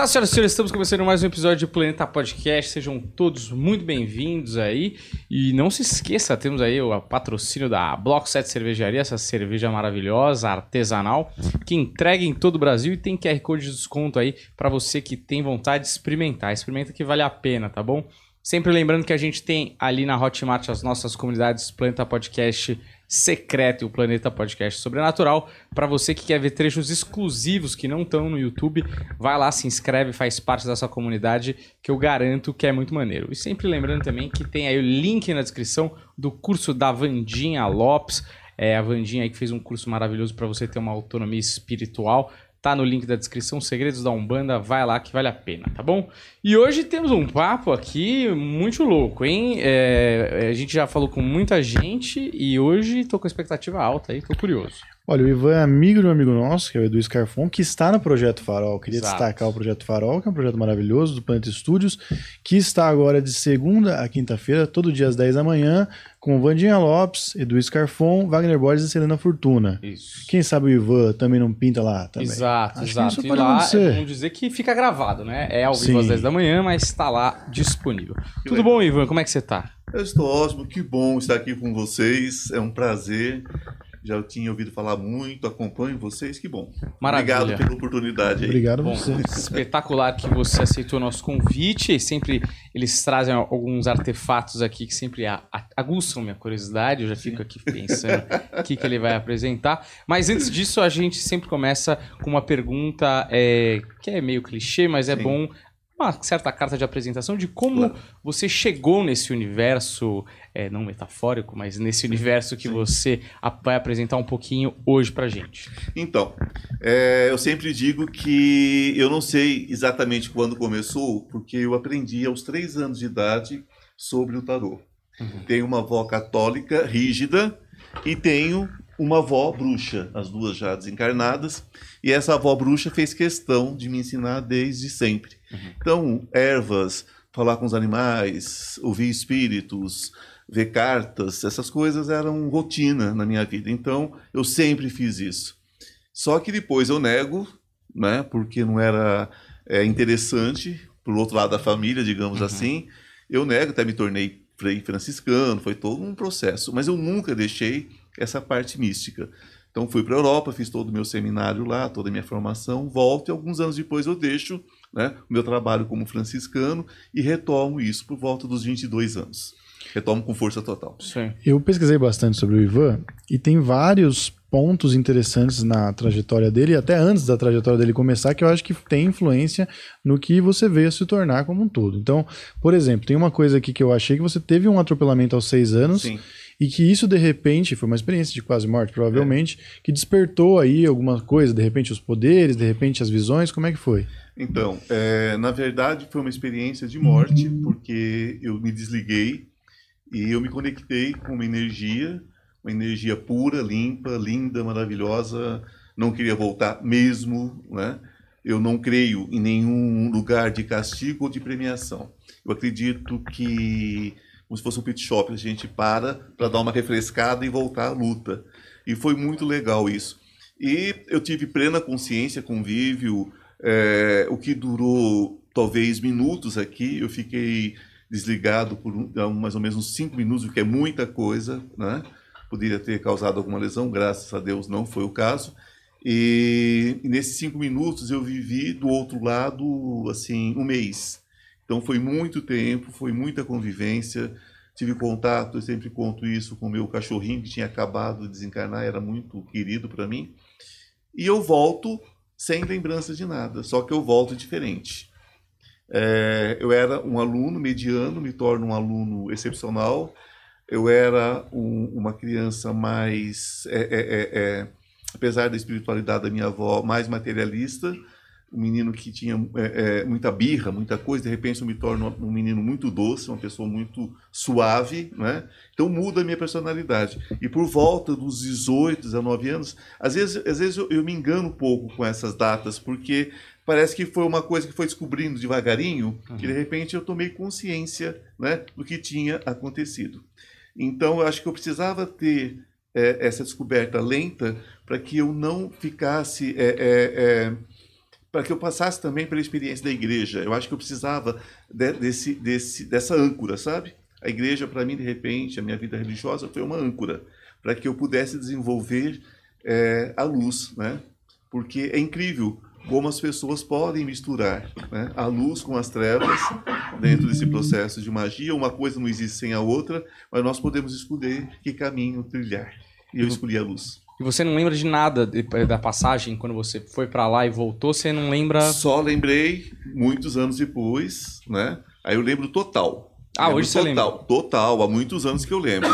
Olá, senhoras e senhores, estamos começando mais um episódio do Planeta Podcast. Sejam todos muito bem-vindos aí. E não se esqueça, temos aí o patrocínio da Bloco 7 Cervejaria, essa cerveja maravilhosa, artesanal, que entrega em todo o Brasil e tem QR Code de desconto aí para você que tem vontade de experimentar. Experimenta que vale a pena, tá bom? Sempre lembrando que a gente tem ali na Hotmart as nossas comunidades Planeta Podcast secreto e o Planeta Podcast Sobrenatural. Para você que quer ver trechos exclusivos que não estão no YouTube, vai lá, se inscreve, faz parte dessa comunidade que eu garanto que é muito maneiro. E sempre lembrando também que tem aí o link na descrição do curso da Vandinha Lopes. É a Vandinha aí que fez um curso maravilhoso para você ter uma autonomia espiritual. Tá no link da descrição, Segredos da Umbanda, vai lá que vale a pena, tá bom? E hoje temos um papo aqui muito louco, hein? É, a gente já falou com muita gente e hoje tô com expectativa alta aí, tô curioso. Olha, o Ivan é amigo de um amigo nosso, que é o Edu Scarfon, que está no Projeto Farol. Queria Exato. destacar o Projeto Farol, que é um projeto maravilhoso do Planeta Studios, que está agora de segunda a quinta-feira, todo dia às 10 da manhã, com Vandinha Lopes, Edu Scarfon, Wagner Borges e Selena Fortuna. Isso. Quem sabe o Ivan também não pinta lá também. Exato, Acho que exato. isso E lá, acontecer. vamos dizer que fica gravado, né? É ao vivo Sim. às 10 da manhã, mas está lá disponível. Tudo legal. bom, Ivan? Como é que você tá? Eu estou ótimo, que bom estar aqui com vocês, é um prazer. Já tinha ouvido falar muito, acompanho vocês, que bom. Maravilha. Obrigado pela oportunidade aí. Obrigado a Bom, você. espetacular que você aceitou o nosso convite. E sempre eles trazem alguns artefatos aqui que sempre aguçam minha curiosidade. Eu já fico aqui pensando o que, que ele vai apresentar. Mas antes disso, a gente sempre começa com uma pergunta é, que é meio clichê, mas é Sim. bom. Uma certa carta de apresentação de como Claro. você chegou nesse universo, é, não metafórico, mas nesse universo que Sim. você vai apresentar um pouquinho hoje pra gente. Então, é, eu sempre digo que eu não sei exatamente quando começou, porque eu aprendi aos três anos de idade sobre o tarô. Uhum. Tenho uma avó católica rígida e tenho uma avó bruxa, as duas já desencarnadas. E essa avó bruxa fez questão de me ensinar desde sempre. Uhum. Então, ervas, falar com os animais, ouvir espíritos, ver cartas, essas coisas eram rotina na minha vida. Então, eu sempre fiz isso. Só que depois eu nego, né, porque não era é, interessante, pro outro lado da família, digamos Uhum. assim. Eu nego, até me tornei frei franciscano, foi todo um processo. Mas eu nunca deixei essa parte mística. Então fui para a Europa, fiz todo o meu seminário lá, toda a minha formação, volto e alguns anos depois eu deixo né, o meu trabalho como franciscano e retomo isso por volta dos 22 anos. Retomo com força total. Sim. Eu pesquisei bastante sobre o Ivan e tem vários pontos interessantes na trajetória dele, até antes da trajetória dele começar, que eu acho que tem influência no que você veio a se tornar como um todo. Então, por exemplo, tem uma coisa aqui que eu achei que você teve um atropelamento aos seis anos Sim. e que isso, de repente, foi uma experiência de quase morte, provavelmente, que despertou aí alguma coisa, de repente os poderes, de repente as visões, como é que foi? Então, é, na verdade, foi uma experiência de morte, porque eu me desliguei e eu me conectei com uma energia, uma energia pura, limpa, linda, maravilhosa. Não queria voltar mesmo, né? Eu não creio em nenhum lugar de castigo ou de premiação. Eu acredito que, como se fosse um pit shop, a gente para para dar uma refrescada e voltar à luta. E foi muito legal isso. E eu tive plena consciência, convívio, é, o que durou talvez minutos aqui, eu fiquei desligado por mais ou menos uns cinco minutos, o que é muita coisa, né? Poderia ter causado alguma lesão, graças a Deus não foi o caso. E, e nesses cinco minutos eu vivi do outro lado, assim, um mês. Então foi muito tempo, foi muita convivência. Tive contato, eu sempre conto isso com o meu cachorrinho que tinha acabado de desencarnar, era muito querido para mim. E eu volto sem lembrança de nada, só que eu volto diferente. É, eu era um aluno mediano, me torno um aluno excepcional. Eu era um- uma criança mais, é, é, é, é, apesar da espiritualidade da minha avó, mais materialista. Um menino que tinha é, muita birra, muita coisa. De repente eu me torno um menino muito doce, uma pessoa muito suave, né? Então muda a minha personalidade. E por volta dos 18, 19 anos, às vezes, às vezes eu, eu me engano um pouco com essas datas, porque parece que foi uma coisa que foi descobrindo devagarinho, que de repente eu tomei consciência né, do que tinha acontecido. Então eu acho que eu precisava ter é, essa descoberta lenta para que eu não ficasse é, é, é, para que eu passasse também pela experiência da igreja. Eu acho que eu precisava de, desse, desse, dessa âncora, sabe? A igreja, para mim, de repente, a minha vida religiosa foi uma âncora para que eu pudesse desenvolver é, a luz, né? Porque é incrível como as pessoas podem misturar né, a luz com as trevas dentro desse processo de magia. Uma coisa não existe sem a outra, mas nós podemos escolher que caminho trilhar. E eu escolhi a luz. E você não lembra de nada da passagem quando você foi para lá e voltou? Você não lembra? Só lembrei muitos anos depois, né? Aí eu lembro total. Ah, lembro hoje você total, lembra? Total, há muitos anos que eu lembro.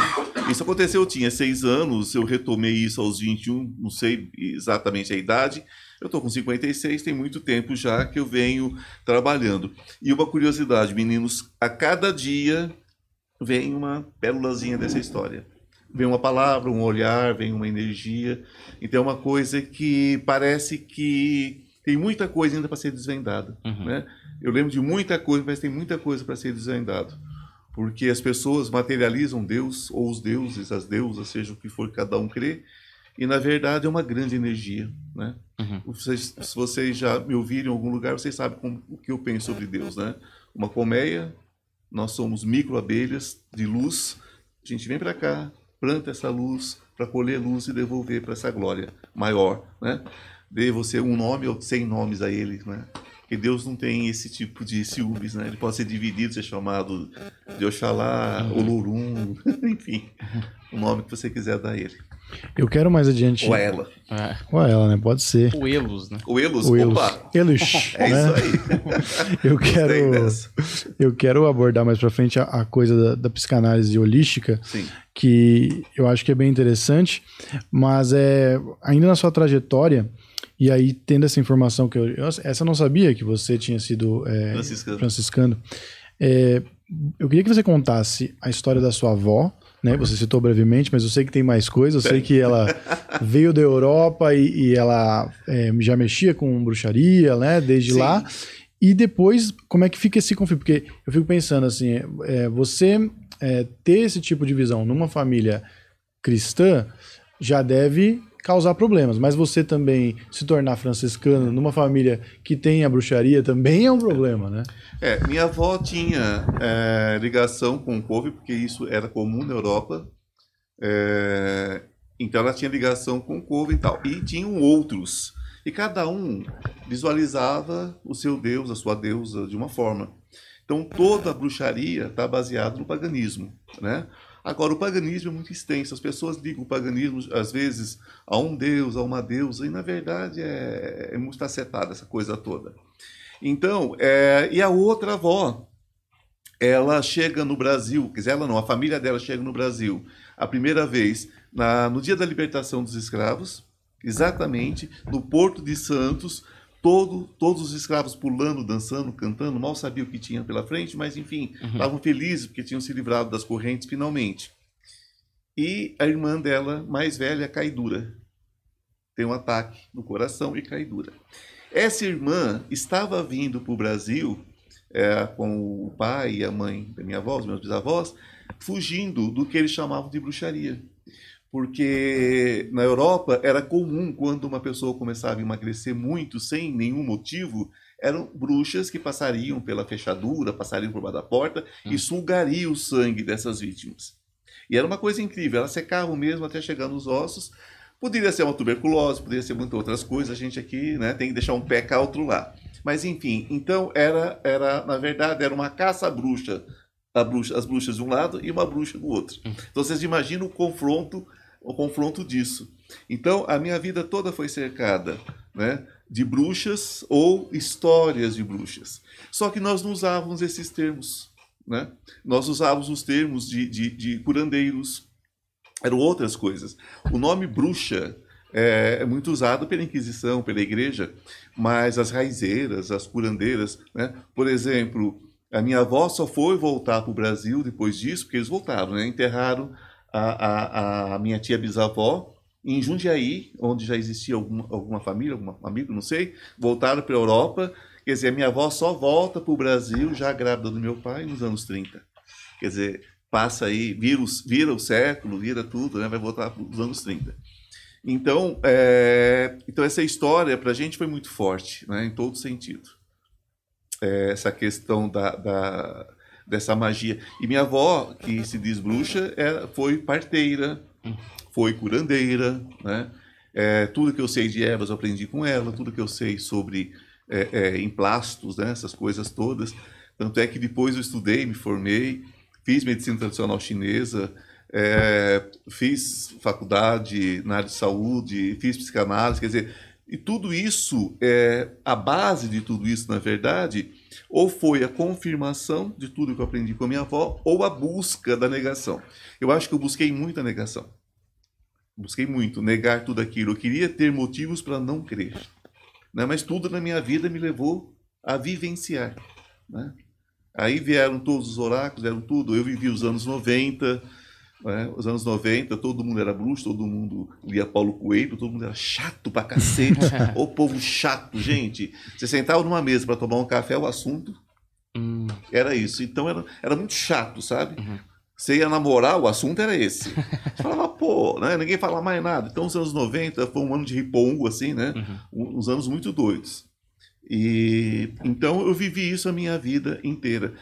Isso aconteceu, eu tinha seis anos, eu retomei isso aos 21, não sei exatamente a idade. Eu estou com 56, tem muito tempo já que eu venho trabalhando. E uma curiosidade, meninos, a cada dia vem uma pélulazinha dessa história. Vem uma palavra, um olhar, vem uma energia. Então é uma coisa que parece que tem muita coisa ainda para ser desvendada. Uhum. Né? Eu lembro de muita coisa, mas tem muita coisa para ser desvendado. Porque as pessoas materializam Deus, ou os deuses, as deusas, seja o que for que cada um crê, e na verdade é uma grande energia. Né? Uhum. Vocês, se vocês já me ouviram em algum lugar, vocês sabem como, o que eu penso sobre Deus. Né? Uma colmeia, nós somos micro abelhas de luz, a gente vem para cá, planta essa luz para colher luz e devolver para essa glória maior. Né? Dê você um nome ou cem nomes a ele. Né? Porque Deus não tem esse tipo de ciúmes, né? Ele pode ser dividido, ser chamado de Oxalá, uhum. Olorum, enfim, o nome que você quiser dar a ele. Eu quero mais adiante. Ou ela. É. Ou ela, né? Pode ser. O Elos, né? O Elos, o Elos. opa. Elos. É né? isso aí. eu quero, eu quero abordar mais pra frente a, a coisa da, da, psicanálise holística, Sim. que eu acho que é bem interessante, mas é ainda na sua trajetória, e aí tendo essa informação que eu, eu essa eu não sabia que você tinha sido é, franciscano. franciscano é, eu queria que você contasse a história da sua avó, né? Você citou brevemente, mas eu sei que tem mais coisas. Eu sei que ela veio da Europa e, e ela é, já mexia com bruxaria, né? Desde Sim. lá. E depois, como é que fica esse conflito? Porque eu fico pensando assim, é, você é, ter esse tipo de visão numa família cristã já deve causar problemas, mas você também se tornar franciscano numa família que tem a bruxaria também é um problema, né? É, minha avó tinha é, ligação com o couve, porque isso era comum na Europa. É, então ela tinha ligação com o couve e tal. E tinham outros. E cada um visualizava o seu deus, a sua deusa, de uma forma. Então toda a bruxaria está baseada no paganismo, né? Agora, o paganismo é muito extenso. As pessoas ligam o paganismo, às vezes, a um deus, a uma deusa, e na verdade é, é muito facetada essa coisa toda. Então, é, e a outra avó, ela chega no Brasil, quer dizer, ela não, a família dela chega no Brasil a primeira vez na, no dia da libertação dos escravos, exatamente no Porto de Santos, todo, todos os escravos pulando, dançando, cantando, mal sabiam o que tinha pela frente, mas enfim, uhum. estavam felizes porque tinham se livrado das correntes finalmente. E a irmã dela, mais velha, cai dura. Tem um ataque no coração e cai dura. Essa irmã estava vindo para o Brasil é, com o pai e a mãe da minha avó, os meus bisavós, fugindo do que eles chamavam de bruxaria porque na Europa era comum quando uma pessoa começava a emagrecer muito sem nenhum motivo, eram bruxas que passariam pela fechadura, passariam por baixo da porta hum. e sugariam o sangue dessas vítimas. E era uma coisa incrível, elas secavam mesmo até chegar nos ossos. Poderia ser uma tuberculose, poderia ser muitas outras coisas, a gente aqui né, tem que deixar um pé cá, outro lá. Mas enfim, então era, era na verdade, era uma caça-bruxa bruxa, as bruxas de um lado e uma bruxa do outro. Hum. Então vocês imaginam o confronto o confronto disso. Então, a minha vida toda foi cercada né, de bruxas ou histórias de bruxas. Só que nós não usávamos esses termos. Né? Nós usávamos os termos de, de, de curandeiros, eram outras coisas. O nome bruxa é, é, muito usado pela Inquisição, pela Igreja, mas as raizeiras, as curandeiras, né? por exemplo, a minha avó só foi voltar para o Brasil depois disso, porque eles voltaram, né? enterraram a, a, a minha tia bisavó em Jundiaí, onde já existia alguma, alguma família, algum amigo, não sei, voltaram para a Europa. Quer dizer, a minha avó só volta para o Brasil, já grávida do meu pai, nos anos 30. Quer dizer, passa aí, vira, vira o século, vira tudo, né? vai voltar para os anos 30. Então, é, então essa história para a gente foi muito forte, né, em todo sentido. É, essa questão da, da, dessa magia. E minha avó, que se diz bruxa, era, foi parteira, foi curandeira, né? É, tudo que eu sei de ervas eu aprendi com ela, tudo que eu sei sobre é, é, emplastos, né, essas coisas todas. Tanto é que depois eu estudei, me formei, fiz medicina tradicional chinesa, é, fiz faculdade na área de saúde, fiz psicanálise, quer dizer, e tudo isso, é, a base de tudo isso, na verdade, ou foi a confirmação de tudo que eu aprendi com a minha avó, ou a busca da negação. Eu acho que eu busquei muito a negação. Busquei muito, negar tudo aquilo. Eu queria ter motivos para não crer. Né? Mas tudo na minha vida me levou a vivenciar. Né? Aí vieram todos os oráculos, vieram tudo. Eu vivi os anos 90, né? Os anos 90, todo mundo era bruxo, todo mundo lia Paulo Coelho, todo mundo era chato pra cacete. o povo chato, gente. Você sentava numa mesa para tomar um café, o assunto hum. era isso. Então era, era muito chato, sabe? Uhum. Você ia namorar, o assunto era esse. Você falava, pô, né? ninguém falava mais nada. Então, os anos 90 foi um ano de ripongo, assim, né? Uhum. Uns anos muito doidos. E então eu vivi isso a minha vida inteira.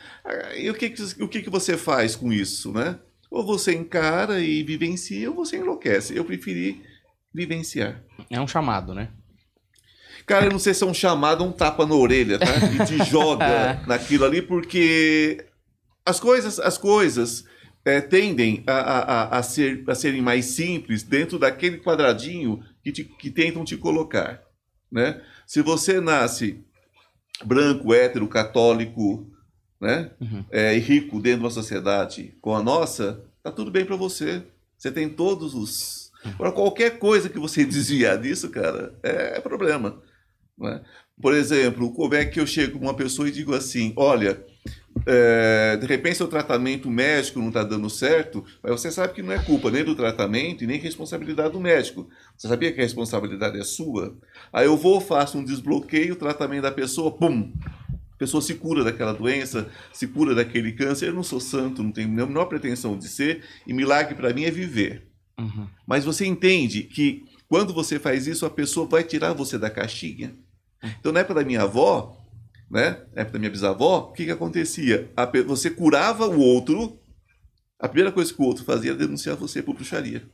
E o que, que, o que, que você faz com isso, né? Ou você encara e vivencia, ou você enlouquece. Eu preferi vivenciar. É um chamado, né? Cara, eu não sei se é um chamado ou um tapa na orelha, tá? E te joga naquilo ali, porque as coisas, as coisas é, tendem a, a, a, ser, a serem mais simples dentro daquele quadradinho que, te, que tentam te colocar, né? Se você nasce branco, hétero, católico, né? Uhum. É, e rico dentro de uma sociedade com a nossa, tá tudo bem para você. Você tem todos os. Agora, qualquer coisa que você desviar disso, cara, é, é problema. Né? Por exemplo, como é que eu chego com uma pessoa e digo assim: olha, é, de repente seu tratamento médico não está dando certo, mas você sabe que não é culpa nem do tratamento e nem responsabilidade do médico. Você sabia que a responsabilidade é sua? Aí eu vou, faço um desbloqueio, o tratamento da pessoa, pum, a pessoa se cura daquela doença, se cura daquele câncer. Eu não sou santo, não tenho a menor pretensão de ser, e milagre para mim é viver. Uhum. Mas você entende que quando você faz isso, a pessoa vai tirar você da caixinha. Então, na época da minha avó, né, na época da minha bisavó, o que, que acontecia? A, você curava o outro, a primeira coisa que o outro fazia era denunciar você por bruxaria.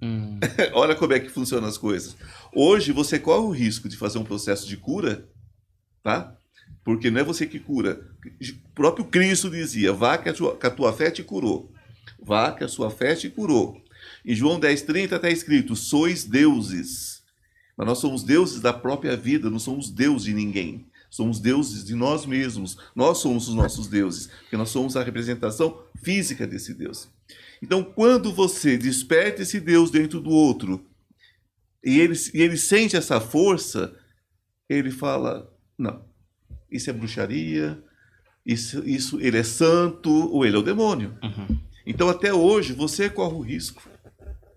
Hum. Olha como é que funcionam as coisas. Hoje, você corre o risco de fazer um processo de cura, tá? Porque não é você que cura. O próprio Cristo dizia: vá que a, tua, que a tua fé te curou. Vá que a sua fé te curou. Em João 10,30 está escrito: sois deuses. Mas nós somos deuses da própria vida, não somos deuses de ninguém. Somos deuses de nós mesmos. Nós somos os nossos deuses, porque nós somos a representação física desse Deus. Então, quando você desperta esse Deus dentro do outro, e ele, e ele sente essa força, ele fala: não, isso é bruxaria, isso, isso ele é santo ou ele é o demônio. Uhum. Então, até hoje, você corre o risco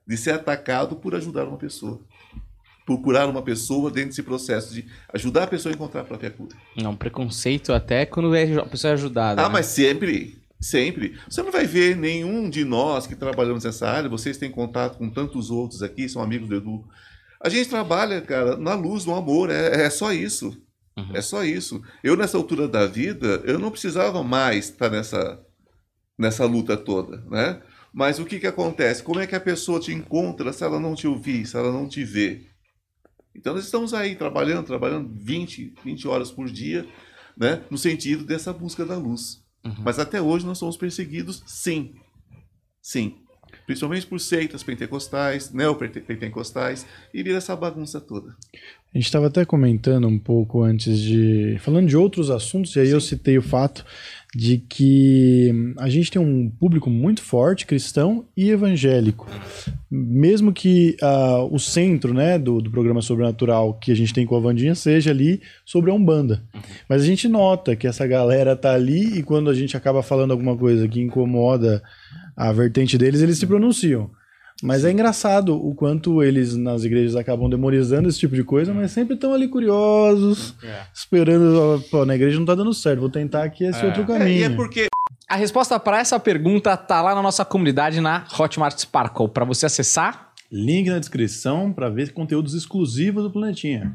de ser atacado por ajudar uma pessoa. Por curar uma pessoa dentro desse processo de ajudar a pessoa a encontrar a própria cura. Não, preconceito até quando é a pessoa é ajudada. Ah, né? mas sempre, sempre. Você não vai ver nenhum de nós que trabalhamos nessa área, vocês têm contato com tantos outros aqui, são amigos do Edu. A gente trabalha, cara, na luz, no amor, é, é só isso. Uhum. É só isso. Eu, nessa altura da vida, eu não precisava mais estar nessa, nessa luta toda, né? Mas o que, que acontece? Como é que a pessoa te encontra se ela não te ouvir, se ela não te vê? Então, nós estamos aí trabalhando, trabalhando 20, 20 horas por dia, né? No sentido dessa busca da luz. Uhum. Mas até hoje nós somos perseguidos, sim. Sim principalmente por seitas pentecostais, neopentecostais, e vira essa bagunça toda. A gente estava até comentando um pouco antes de. falando de outros assuntos, e aí Sim. eu citei o fato de que a gente tem um público muito forte, cristão e evangélico. Mesmo que uh, o centro né, do, do programa sobrenatural que a gente tem com a Vandinha seja ali sobre a Umbanda. Mas a gente nota que essa galera tá ali e quando a gente acaba falando alguma coisa que incomoda a vertente deles, eles se pronunciam. Mas é engraçado o quanto eles nas igrejas acabam demonizando esse tipo de coisa, mas sempre estão ali curiosos, é. esperando. Pô, na igreja não tá dando certo, vou tentar aqui esse é. outro caminho. É, e é porque. A resposta para essa pergunta tá lá na nossa comunidade na Hotmart Sparkle. Para você acessar, Link na descrição para ver conteúdos exclusivos do Planetinha.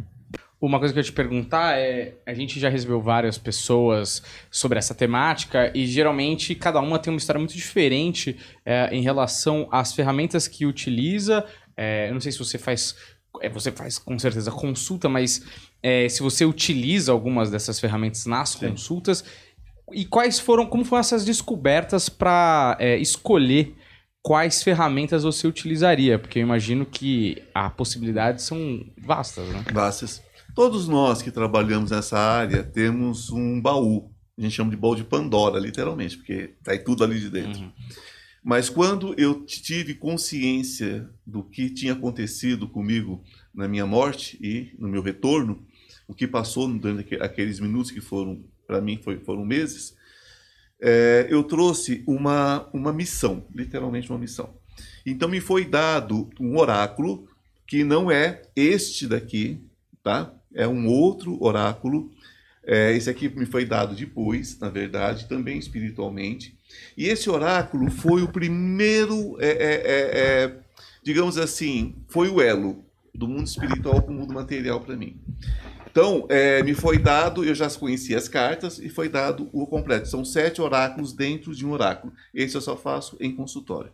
Uma coisa que eu ia te perguntar é: a gente já recebeu várias pessoas sobre essa temática e geralmente cada uma tem uma história muito diferente é, em relação às ferramentas que utiliza. É, eu não sei se você faz. é, você faz com certeza consulta, mas é, se você utiliza algumas dessas ferramentas nas Sim. consultas. E quais foram, como foram essas descobertas para escolher quais ferramentas você utilizaria? Porque eu imagino que as possibilidades são vastas, né? Vastas. Todos nós que trabalhamos nessa área temos um baú. A gente chama de baú de Pandora, literalmente, porque tá aí tudo ali de dentro. Uhum. Mas quando eu tive consciência do que tinha acontecido comigo na minha morte e no meu retorno, o que passou durante aque- aqueles minutos que foram, para mim, foi- foram meses, é, eu trouxe uma, uma missão, literalmente uma missão. Então me foi dado um oráculo que não é este daqui, tá? É um outro oráculo. É, esse aqui me foi dado depois, na verdade, também espiritualmente. E esse oráculo foi o primeiro, é, é, é, é, digamos assim, foi o elo do mundo espiritual para o mundo material para mim. Então, é, me foi dado, eu já conheci as cartas e foi dado o completo. São sete oráculos dentro de um oráculo. Esse eu só faço em consultório.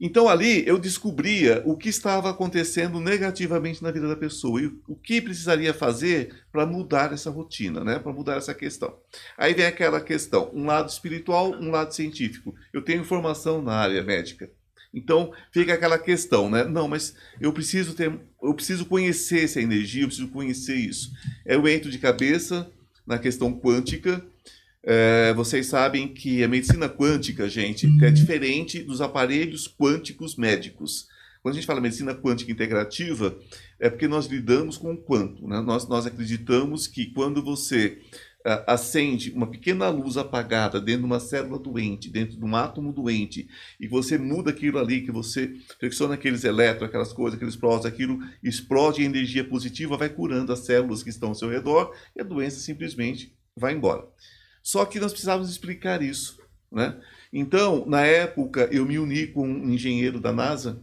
Então ali eu descobria o que estava acontecendo negativamente na vida da pessoa e o que precisaria fazer para mudar essa rotina, né? Para mudar essa questão. Aí vem aquela questão, um lado espiritual, um lado científico. Eu tenho formação na área médica. Então fica aquela questão, né? Não, mas eu preciso ter, eu preciso conhecer essa energia, eu preciso conhecer isso. Eu entro de cabeça na questão quântica. É, vocês sabem que a medicina quântica, gente, é diferente dos aparelhos quânticos médicos. Quando a gente fala medicina quântica integrativa, é porque nós lidamos com o quanto. Né? Nós, nós acreditamos que quando você acende uma pequena luz apagada dentro de uma célula doente, dentro de um átomo doente, e você muda aquilo ali, que você flexiona aqueles elétrons, aquelas coisas, aqueles prótons, aquilo explode em energia positiva, vai curando as células que estão ao seu redor, e a doença simplesmente vai embora. Só que nós precisávamos explicar isso, né? Então, na época, eu me uni com um engenheiro da NASA,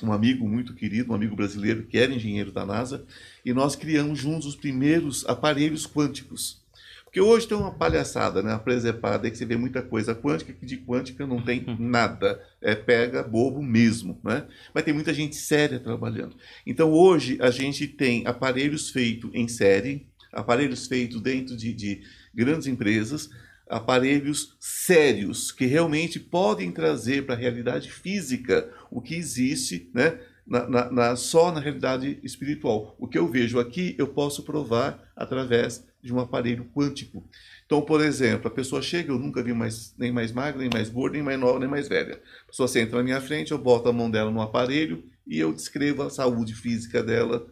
um amigo muito querido, um amigo brasileiro que era engenheiro da NASA, e nós criamos juntos os primeiros aparelhos quânticos. Porque hoje tem uma palhaçada, né? Uma presepada aí que você vê muita coisa quântica, que de quântica não tem nada. É pega bobo mesmo, né? Mas tem muita gente séria trabalhando. Então hoje a gente tem aparelhos feitos em série, aparelhos feitos dentro de, de grandes empresas, aparelhos sérios que realmente podem trazer para a realidade física o que existe, né? Na, na- na- só na realidade espiritual. O que eu vejo aqui, eu posso provar através de um aparelho quântico. Então, por exemplo, a pessoa chega, eu nunca vi mais, nem mais magra, nem mais gorda, nem mais nova, nem mais velha. A pessoa senta na minha frente, eu boto a mão dela no aparelho e eu descrevo a saúde física dela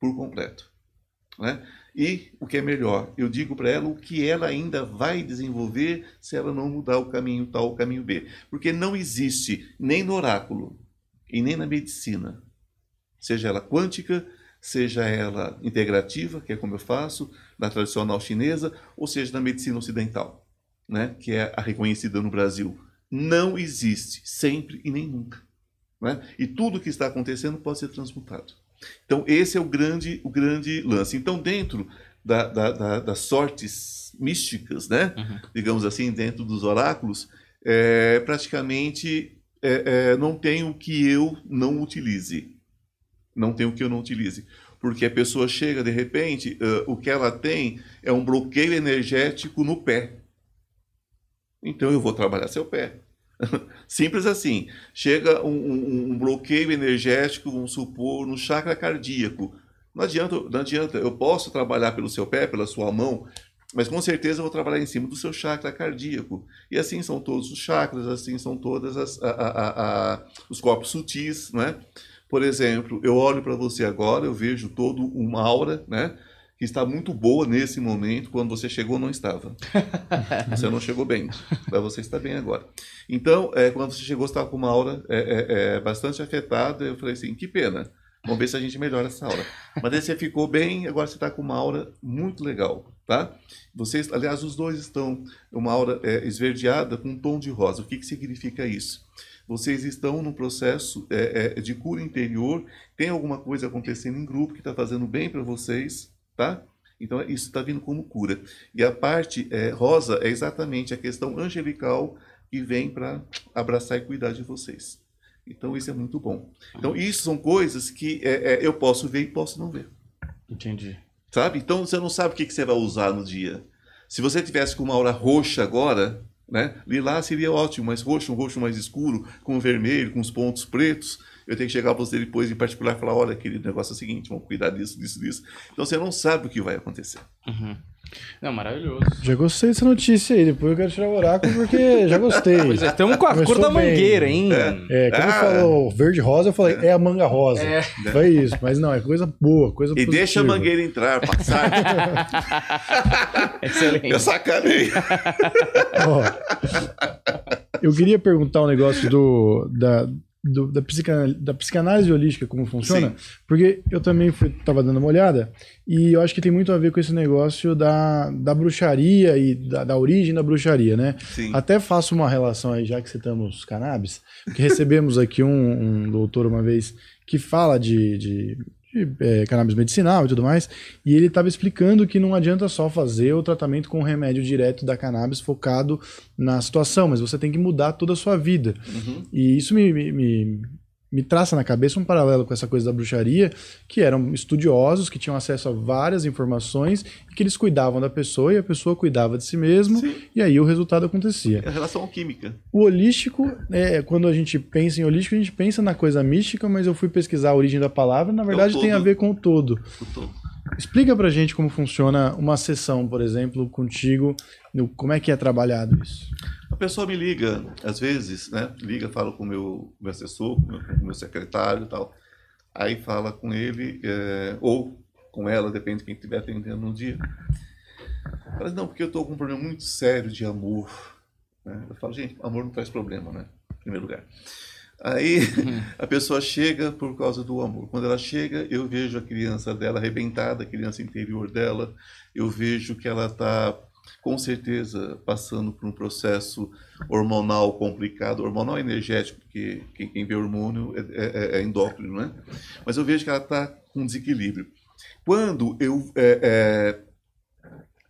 por completo. Né? E o que é melhor, eu digo para ela o que ela ainda vai desenvolver se ela não mudar o caminho tal ou o caminho B. Porque não existe nem no oráculo e nem na medicina, seja ela quântica, seja ela integrativa, que é como eu faço, na tradicional chinesa, ou seja na medicina ocidental, né? que é a reconhecida no Brasil. Não existe, sempre e nem nunca. Né? E tudo que está acontecendo pode ser transmutado. Então, esse é o grande, o grande lance. Então, dentro da, da- da- das sortes místicas, né? Uhum. digamos assim, dentro dos oráculos, é, praticamente é, é, não tem o que eu não utilize. Não tem o que eu não utilize. Porque a pessoa chega, de repente, ãh, o que ela tem é um bloqueio energético no pé. Então eu vou trabalhar seu pé. Simples assim. Chega um, um- um bloqueio energético, vamos supor, no chakra cardíaco. Não adianta, não adianta, eu posso trabalhar pelo seu pé, pela sua mão, mas com certeza eu vou trabalhar em cima do seu chakra cardíaco. E assim são todos os chakras, assim são todos os corpos sutis, né? Por exemplo, eu olho para você agora, eu vejo todo uma aura, né? Que está muito boa nesse momento, quando você chegou não estava. Você não chegou bem, mas você está bem agora. Então, é, quando você chegou, você estava com uma aura é, é, é, bastante afetada. Eu falei assim, que pena. Vamos ver se a gente melhora essa aura. Mas aí você ficou bem, agora você está com uma aura muito legal, tá? Vocês, aliás, os dois estão uma aura é, esverdeada com um tom de rosa. O que, que significa isso? vocês estão num processo é, é, de cura interior, tem alguma coisa acontecendo em grupo que está fazendo bem para vocês, tá? Então, isso está vindo como cura. E a parte é, rosa é exatamente a questão angelical que vem para abraçar e cuidar de vocês. Então, isso é muito bom. Então, isso são coisas que é, é, eu posso ver e posso não ver. Entendi. Sabe? Então, você não sabe o que, que você vai usar no dia. Se você tivesse com uma aura roxa agora, né? Lilás seria ótimo, mas roxo, um roxo mais escuro, com vermelho, com os pontos pretos, eu tenho que chegar para você depois em particular e falar, olha, querido, o negócio é o seguinte, vamos cuidar disso, disso, disso. Então você não sabe o que vai acontecer. Uhum. Não, maravilhoso. Já gostei dessa notícia aí, depois eu quero tirar o oráculo porque já gostei. Pois é, estamos com a Começou cor da bem. mangueira, hein? É, quando Ah. falou verde rosa, eu falei, é a manga rosa. É. Foi isso, mas não, é coisa boa, coisa E positiva. deixa a mangueira entrar, passar. Excelente. eu sacanei. Ó, eu queria perguntar um negócio do, da, do- da, psicanal- da psicanálise holística, como funciona, porque eu também fui, tava dando uma olhada, e eu acho que tem muito a ver com esse negócio da, da bruxaria e da, da origem da bruxaria, né? Sim. Até faço uma relação aí, já que citamos cannabis, porque recebemos aqui um, um doutor uma vez que fala de, de, eh, cannabis medicinal e tudo mais, e ele estava explicando que não adianta só fazer o tratamento com remédio direto da cannabis focado na situação, mas você tem que mudar toda a sua vida. Uhum. E isso me, me, me, me traça na cabeça um paralelo com essa coisa da bruxaria, que eram estudiosos que tinham acesso a várias informações e que eles cuidavam da pessoa e a pessoa cuidava de si mesmo, Sim. e aí o resultado acontecia. É a relação alquímica. O holístico, é, quando a gente pensa em holístico, a gente pensa na coisa mística, mas eu fui pesquisar a origem da palavra, na verdade tem a ver com o todo. o todo. Explica pra gente como funciona uma sessão, por exemplo, contigo, no- como é que é trabalhado isso. A pessoa me liga, às vezes, né? Liga, fala com o meu, meu assessor, com o meu, meu secretário e tal. Aí fala com ele, é, ou com ela, depende de quem estiver atendendo no dia. Fala, não, porque eu estou com um problema muito sério de amor. né? Eu falo, gente, amor não traz problema, né? Em primeiro lugar. Aí a pessoa chega por causa do amor. Quando ela chega, eu vejo a criança dela arrebentada, a criança interior dela. Eu vejo que ela está, com certeza, passando por um processo hormonal complicado, hormonal energético, porque quem, quem vê hormônio é, é- é endócrino, né? Mas eu vejo que ela está com desequilíbrio. Quando eu, é, é,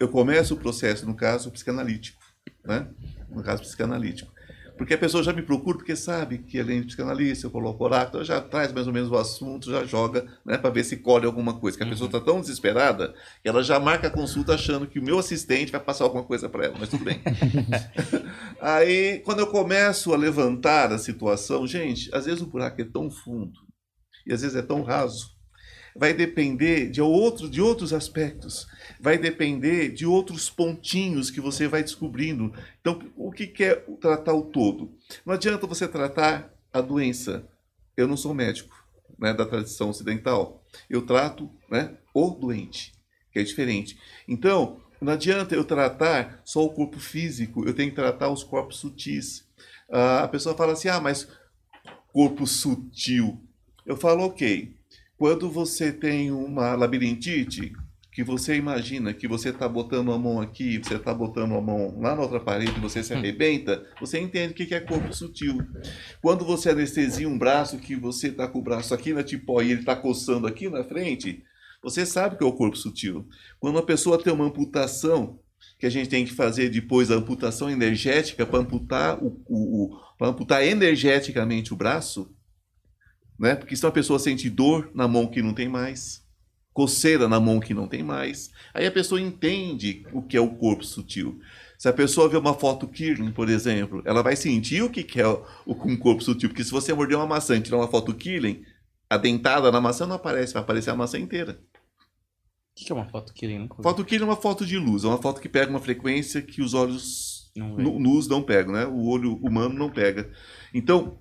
eu começo o processo, no caso psicanalítico, né? No caso psicanalítico. Porque a pessoa já me procura porque sabe que além de psicanalista, eu coloco oráculo, já traz mais ou menos o assunto, já joga, né, para ver se colhe alguma coisa. Que a pessoa está tão desesperada que ela já marca a consulta achando que o meu assistente vai passar alguma coisa para ela, mas tudo bem. Aí, quando eu começo a levantar a situação, gente, às vezes o buraco é tão fundo e às vezes é tão raso, vai depender de, outro, de outros aspectos, vai depender de outros pontinhos que você vai descobrindo. Então, o que que é tratar o todo? Não adianta você tratar a doença. Eu não sou médico né, da tradição ocidental. Eu trato né, o doente, que é diferente. Então, não adianta eu tratar só o corpo físico, eu tenho que tratar os corpos sutis. Ah, a pessoa fala assim, ah, mas corpo sutil. Eu falo, ok. Quando você tem uma labirintite, que você imagina que você está botando a mão aqui, você está botando a mão lá na outra parede, você se arrebenta, você entende o que é corpo sutil. Quando você anestesia um braço, que você está com o braço aqui na tipó e ele está coçando aqui na frente, você sabe que é o corpo sutil. Quando uma pessoa tem uma amputação, que a gente tem que fazer depois a amputação energética para amputar, o, o, o, para amputar energeticamente o braço, né? Porque se uma pessoa sente dor na mão que não tem mais, coceira na mão que não tem mais, aí a pessoa entende o que é o corpo sutil. Se a pessoa vê uma foto Kirling, por exemplo, ela vai sentir o que é o, um corpo sutil, porque se você morder uma maçã e tirar uma foto Kirling, a dentada na maçã não aparece, vai aparecer a maçã inteira. O que que é uma foto Killing? Foto Kirling é uma foto de luz, é uma foto que pega uma frequência que os olhos Não nus não pegam, né? O olho humano não pega. Então,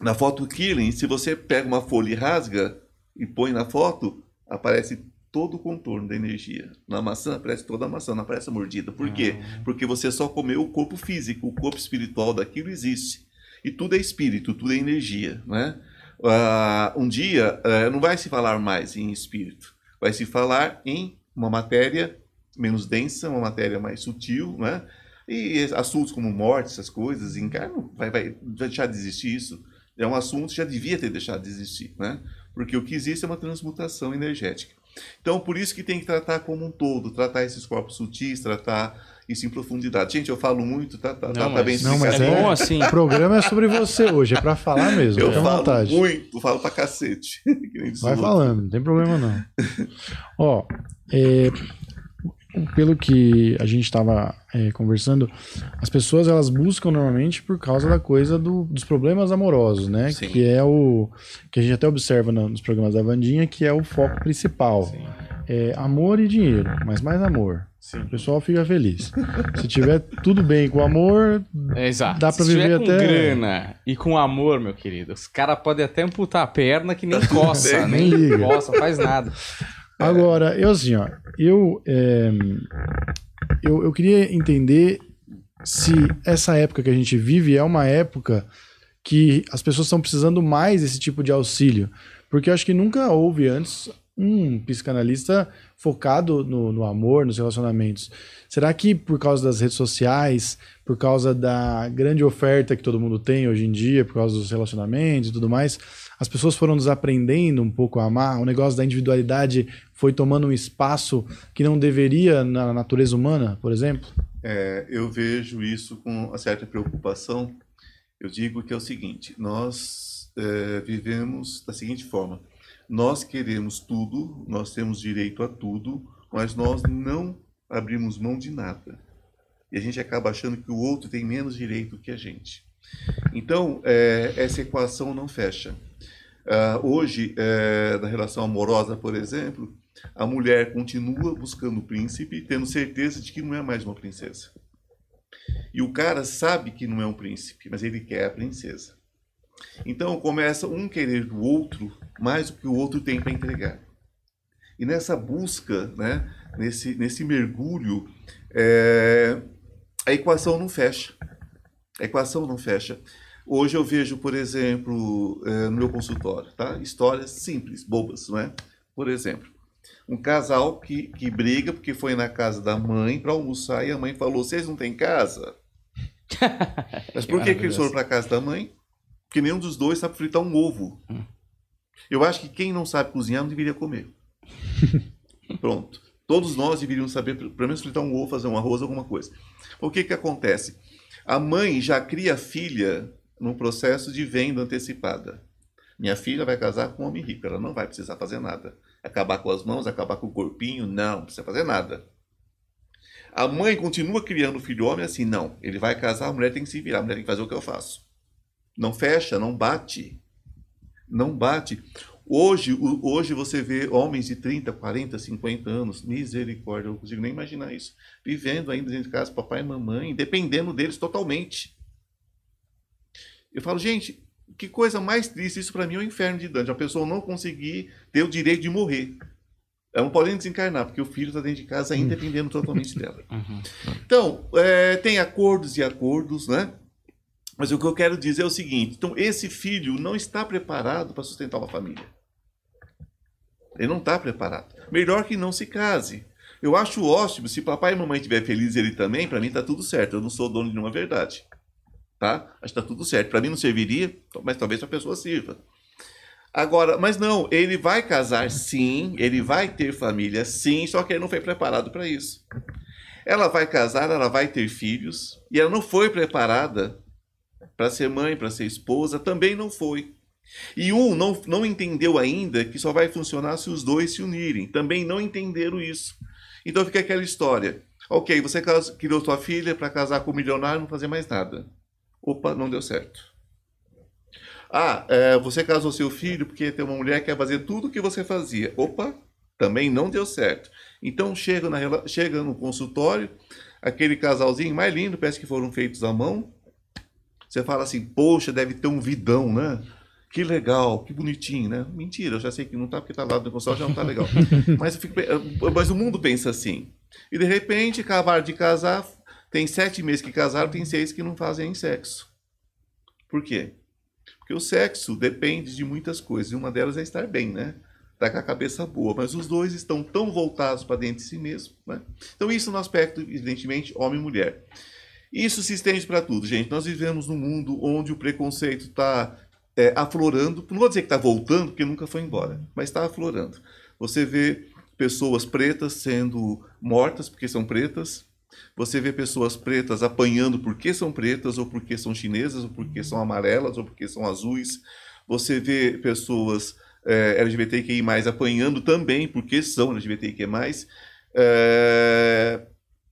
na foto Killing, se você pega uma folha e rasga e põe na foto, aparece todo o contorno da energia. Na maçã aparece toda a maçã, não aparece a mordida. Por quê? Ah. Porque você só comeu o corpo físico, o corpo espiritual daquilo existe. E tudo é espírito, tudo é energia, né? Ah, um dia eh, não vai se falar mais em espírito, vai se falar em uma matéria menos densa, uma matéria mais sutil, né? E assuntos como morte, essas coisas, encarno, vai, vai, vai deixar de existir isso. É um assunto que já devia ter deixado de existir, né? Porque o que existe é uma transmutação energética. Então, por isso que tem que tratar como um todo, tratar esses corpos sutis, tratar isso em profundidade. Gente, eu falo muito, tá, tá, Não, tá bem mas- Não, mas. É é, bom assim. o programa é sobre você hoje, é pra falar mesmo. Eu falo vontade. muito, falo pra cacete. Vai falando, não tem problema não. Ó, é, pelo que a gente estava conversando, as pessoas elas buscam normalmente por causa da coisa do- dos problemas amorosos, né? Sim. Que é o que a gente até observa no- nos programas da Vandinha, que é o foco principal. É amor e dinheiro, mas mais amor. Sim. O pessoal fica feliz. Se tiver tudo bem com amor, É, exato. Dá tiver viver com até- grana e com amor, meu querido, os caras podem até amputar a perna que nem coça, nem Nem liga. coça, faz nada. Agora, eu assim, ó, eu, é, eu, eu queria entender se essa época que a gente vive é uma época que as pessoas estão precisando mais desse tipo de auxílio. Porque eu acho que nunca houve antes um psicanalista focado no, no amor, nos relacionamentos. Será que por causa das redes sociais, por causa da grande oferta que todo mundo tem hoje em dia, por causa dos relacionamentos e tudo mais, as pessoas foram desaprendendo um pouco a amar? O negócio da individualidade foi tomando um espaço que não deveria na natureza humana, por exemplo? É, eu vejo isso com uma certa preocupação. Eu digo que é o seguinte: nós é, vivemos da seguinte forma: nós queremos tudo, nós temos direito a tudo, mas nós não abrimos mão de nada. E a gente acaba achando que o outro tem menos direito que a gente. Então, é, essa equação não fecha. Ah, hoje, é, na relação amorosa, por exemplo, a mulher continua buscando o príncipe, tendo certeza de que não é mais uma princesa. E o cara sabe que não é um príncipe, mas ele quer a princesa. Então começa um querer do outro mais do que o outro tem para entregar. E nessa busca, né, nesse, nesse mergulho, é, a equação não fecha. A equação não fecha. Hoje eu vejo, por exemplo, é, no meu consultório, tá? histórias simples, bobas, não é? Por exemplo, um casal que, que briga porque foi na casa da mãe para almoçar e a mãe falou: Vocês não têm casa? Mas por que, que eles foram para casa da mãe? Porque nenhum dos dois sabe fritar um ovo. Eu acho que quem não sabe cozinhar não deveria comer. Pronto. Todos nós deveríamos saber, pelo menos, fritar um ovo, fazer um arroz, alguma coisa. O que, que acontece? A mãe já cria a filha num processo de venda antecipada. Minha filha vai casar com um homem rico, ela não vai precisar fazer nada. Acabar com as mãos, acabar com o corpinho, não, não precisa fazer nada. A mãe continua criando o filho homem assim, não, ele vai casar, a mulher tem que se virar, a mulher tem que fazer o que eu faço. Não fecha, não bate. Não bate. Hoje, hoje você vê homens de 30, 40, 50 anos, misericórdia, eu não consigo nem imaginar isso, vivendo ainda dentro de casa, papai e mamãe, dependendo deles totalmente. Eu falo, gente, que coisa mais triste, isso para mim é o inferno de Dante, a pessoa não conseguir ter o direito de morrer. Ela não pode nem desencarnar, porque o filho está dentro de casa ainda dependendo totalmente dela. Uhum. Então, é, tem acordos e acordos, né? Mas o que eu quero dizer é o seguinte: então, esse filho não está preparado para sustentar uma família. Ele não está preparado. Melhor que não se case. Eu acho ótimo, se papai e mamãe estiver felizes ele também, para mim está tudo certo. Eu não sou dono de nenhuma verdade. Tá? Acho que está tudo certo. Para mim não serviria, mas talvez a pessoa sirva. Agora, mas não, ele vai casar sim, ele vai ter família sim, só que ele não foi preparado para isso. Ela vai casar, ela vai ter filhos, e ela não foi preparada para ser mãe, para ser esposa, também não foi. E um não, não entendeu ainda que só vai funcionar se os dois se unirem. Também não entenderam isso. Então fica aquela história. Ok, você criou sua filha para casar com um milionário e não fazer mais nada. Opa, não deu certo. Ah, é, você casou seu filho porque tem uma mulher que quer fazer tudo o que você fazia. Opa, também não deu certo. Então chega, na, chega no consultório, aquele casalzinho mais lindo, parece que foram feitos à mão. Você fala assim, poxa, deve ter um vidão, né? Que legal, que bonitinho, né? Mentira, eu já sei que não tá, porque tá lá no consultório já não tá legal. mas, fico pe- mas o mundo pensa assim. E de repente, acabaram de casar, tem sete meses que casaram, tem seis que não fazem sexo. Por quê? Porque o sexo depende de muitas coisas, e uma delas é estar bem, né? Estar com a cabeça boa, mas os dois estão tão voltados para dentro de si mesmo, né? Então, isso no aspecto, evidentemente, homem e mulher. Isso se estende para tudo, gente. Nós vivemos num mundo onde o preconceito está é, aflorando. Não vou dizer que está voltando, porque nunca foi embora, mas está aflorando. Você vê pessoas pretas sendo mortas porque são pretas. Você vê pessoas pretas apanhando porque são pretas, ou porque são chinesas, ou porque são amarelas, ou porque são azuis. Você vê pessoas é, LGBTQI apanhando também porque são LGBTQI. É,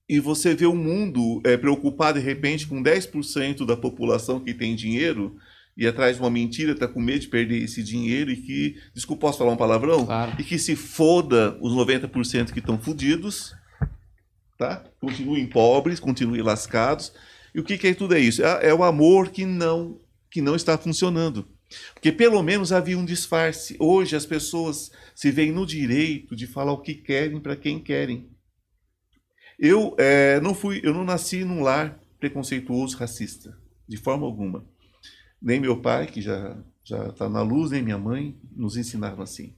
e você vê o mundo é, preocupado de repente com 10% da população que tem dinheiro e atrás de uma mentira, está com medo de perder esse dinheiro e que, desculpa, posso falar um palavrão? Claro. E que se foda os 90% que estão fudidos, tá? Continuem pobres, continuem lascados. E o que, que é tudo é isso? É, é o amor que não, que não está funcionando. Porque pelo menos havia um disfarce. Hoje as pessoas se veem no direito de falar o que querem para quem querem. Eu é, não fui, eu não nasci num lar preconceituoso, racista, de forma alguma. Nem meu pai, que já já está na luz, nem minha mãe nos ensinaram assim.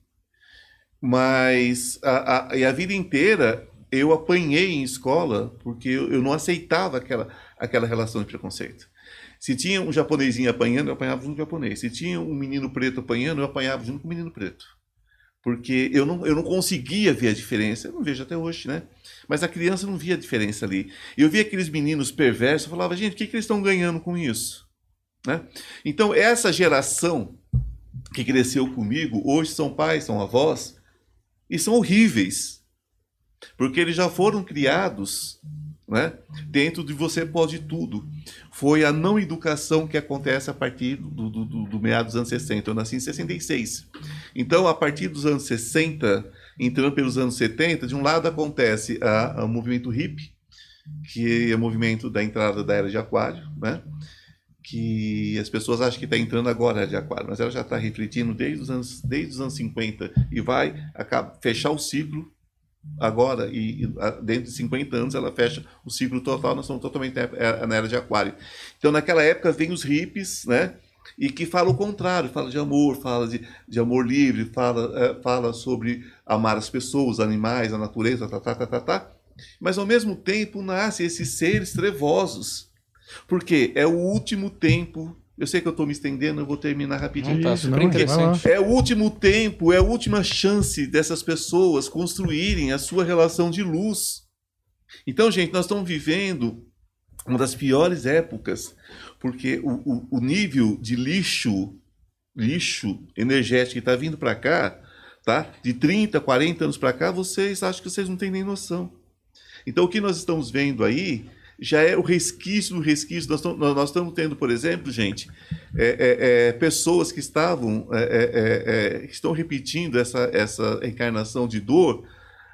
Mas a, a, a vida inteira eu apanhei em escola porque eu, eu não aceitava aquela, aquela relação de preconceito. Se tinha um japonesinho apanhando, eu apanhava junto com o japonês. Se tinha um menino preto apanhando, eu apanhava junto com o menino preto. Porque eu não, eu não conseguia ver a diferença. Eu não vejo até hoje, né? Mas a criança não via a diferença ali. Eu via aqueles meninos perversos, eu falava, gente, o que, que eles estão ganhando com isso? Né? Então, essa geração que cresceu comigo, hoje são pais, são avós, e são horríveis. Porque eles já foram criados né? dentro de você pode tudo. Foi a não educação que acontece a partir do, do, do, do meados dos anos 60. Eu nasci em 66. Então, a partir dos anos 60, entrando pelos anos 70, de um lado acontece o movimento hippie, que é o movimento da entrada da era de aquário, né? que as pessoas acham que está entrando agora de aquário, mas ela já está refletindo desde os anos, desde os anos 50 e vai acaba, fechar o ciclo agora e, e, dentro de 50 anos ela fecha o ciclo total, nós estamos totalmente na era de aquário. Então naquela época vem os hippies, né? E que fala o contrário, fala de amor, fala de, de amor livre, fala, é, fala sobre amar as pessoas, animais, a natureza, tá, tá, tá, tá, tá. Mas ao mesmo tempo nascem esses seres trevosos porque é o último tempo. Eu sei que eu estou me estendendo, eu vou terminar rapidinho. Não, tá super interessante. É o último tempo, é a última chance dessas pessoas construírem a sua relação de luz. Então, gente, nós estamos vivendo uma das piores épocas, porque o, o, o nível de lixo, lixo energético que está vindo para cá, tá? De 30, 40 anos para cá, vocês acham que vocês não têm nem noção. Então, o que nós estamos vendo aí já é o resquício do resquício. Nós, estamos, nós estamos tendo, por exemplo, gente, é, é, é, pessoas que estavam, é, é, é, estão repetindo essa, essa encarnação de dor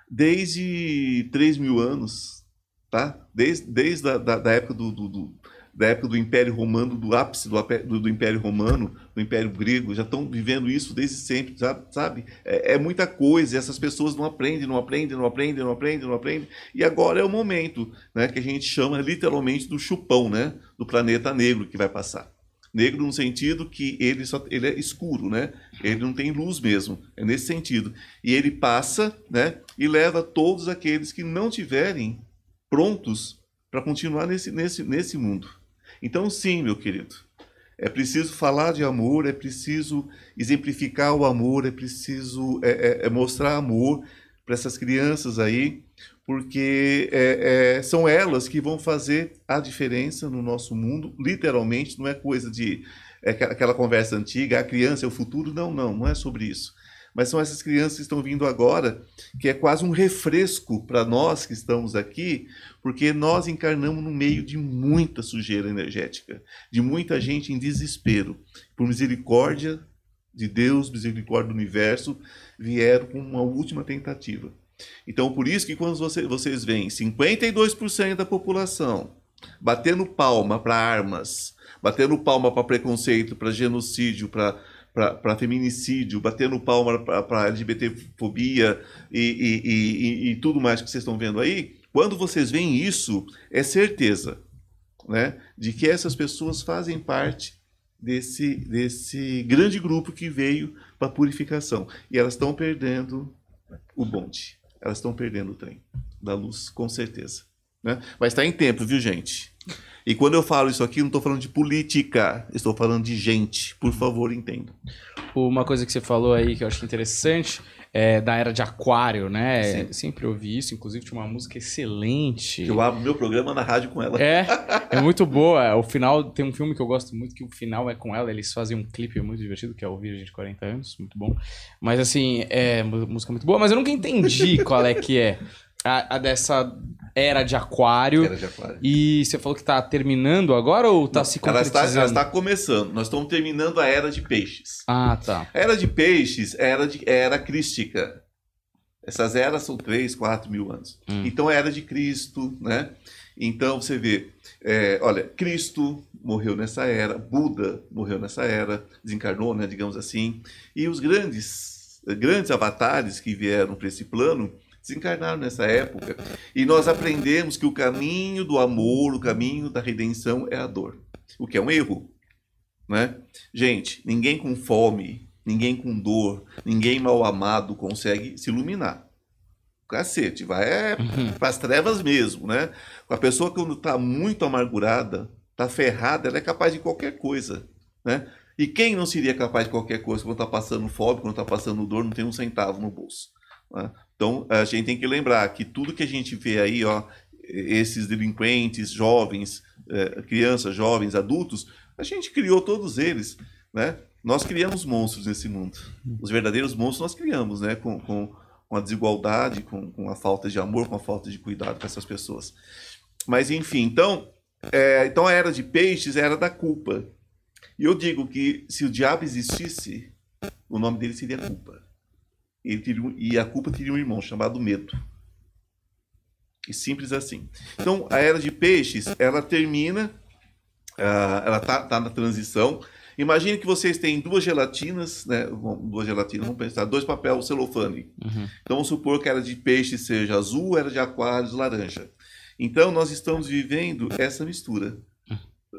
desde 3 mil anos, tá? Desde, desde a da, da época do, do, do da época do Império Romano, do ápice do, do, do, Império Romano, do Império Grego, já estão vivendo isso desde sempre, sabe? É, é, muita coisa, essas pessoas não aprendem, não aprendem, não aprendem, não aprendem, não aprendem, e agora é o momento, né, que a gente chama literalmente do chupão, né, do planeta negro que vai passar. Negro no sentido que ele, só, ele é escuro, né? Ele não tem luz mesmo, é nesse sentido. E ele passa, né, e leva todos aqueles que não tiverem prontos para continuar nesse, nesse, nesse mundo. Então, sim, meu querido, é preciso falar de amor, é preciso exemplificar o amor, é preciso é, é, é mostrar amor para essas crianças aí, porque é, é, são elas que vão fazer a diferença no nosso mundo, literalmente, não é coisa de é aquela conversa antiga, a criança é o futuro, não, não, não é sobre isso mas são essas crianças que estão vindo agora, que é quase um refresco para nós que estamos aqui, porque nós encarnamos no meio de muita sujeira energética, de muita gente em desespero. Por misericórdia de Deus, misericórdia do universo, vieram com uma última tentativa. Então, por isso que quando você, vocês veem 52% da população batendo palma para armas, batendo palma para preconceito, para genocídio, para para feminicídio, batendo palma para LGBTfobia e, e, e, e, tudo mais que vocês estão vendo aí, quando vocês veem isso, é certeza né, de que essas pessoas fazem parte desse, desse grande grupo que veio para purificação. E elas estão perdendo o bonde. Elas estão perdendo o trem da luz, com certeza. Né? Mas está em tempo, viu, gente? E quando eu falo isso aqui, não estou falando de política, estou falando de gente. Por favor, entendam. Uma coisa que você falou aí que eu acho interessante é da era de Aquário, né? Sim. Sempre ouvi isso, inclusive tinha uma música excelente. Eu abro meu programa na rádio com ela. É, é muito boa. O final tem um filme que eu gosto muito que o final é com ela. Eles fazem um clipe muito divertido que é o Virgem de 40 anos, muito bom. Mas assim, é música muito boa. Mas eu nunca entendi qual é que é a, a dessa era de Aquário. Era de aquário. E você falou que tá terminando agora ou tá se está, concretizando? ela está começando. Nós estamos terminando a era de peixes. Ah, tá. A era de peixes é era, de, era crística. Essas eras são 3, 4 mil anos. Hum. Então, a era de Cristo, né? Então, você vê, é, olha, Cristo morreu nessa era, Buda morreu nessa era, desencarnou, né, digamos assim, e os grandes, grandes avatares que vieram para esse plano desencarnaram nessa época. E nós aprendemos que o caminho do amor, o caminho da redenção é a dor, o que é um erro, né? Gente, ninguém com fome, ninguém com dor, ninguém mal amado consegue se iluminar. Cacete, vai é para as trevas mesmo, né? A pessoa quando está muito amargurada, está ferrada, ela é capaz de qualquer coisa, né? E quem não seria capaz de qualquer coisa quando está passando fome, quando está passando dor, não tem um centavo no bolso? né? Então a gente tem que lembrar que tudo que a gente vê aí, ó, esses delinquentes, jovens, eh, crianças, jovens, adultos, a gente criou todos eles, né? Nós criamos monstros nesse mundo. Os verdadeiros monstros nós criamos, né? Com, com, com a desigualdade, com, com a falta de amor, com a falta de cuidado com essas pessoas. Mas enfim, então, é, então a era de peixes era da culpa. E eu digo que se o diabo existisse, o nome dele seria culpa. Um- e a culpa teria um irmão chamado medo. E simples assim. Então, a era de peixes, ela termina, ah, ela tá, tá na transição. Imagine que vocês têm duas gelatinas, né? Duas gelatinas, vamos pensar, dois papel celofane. Uhum. Então, vamos supor que a era de peixe seja azul, a era de aquários laranja. Então, nós estamos vivendo essa mistura.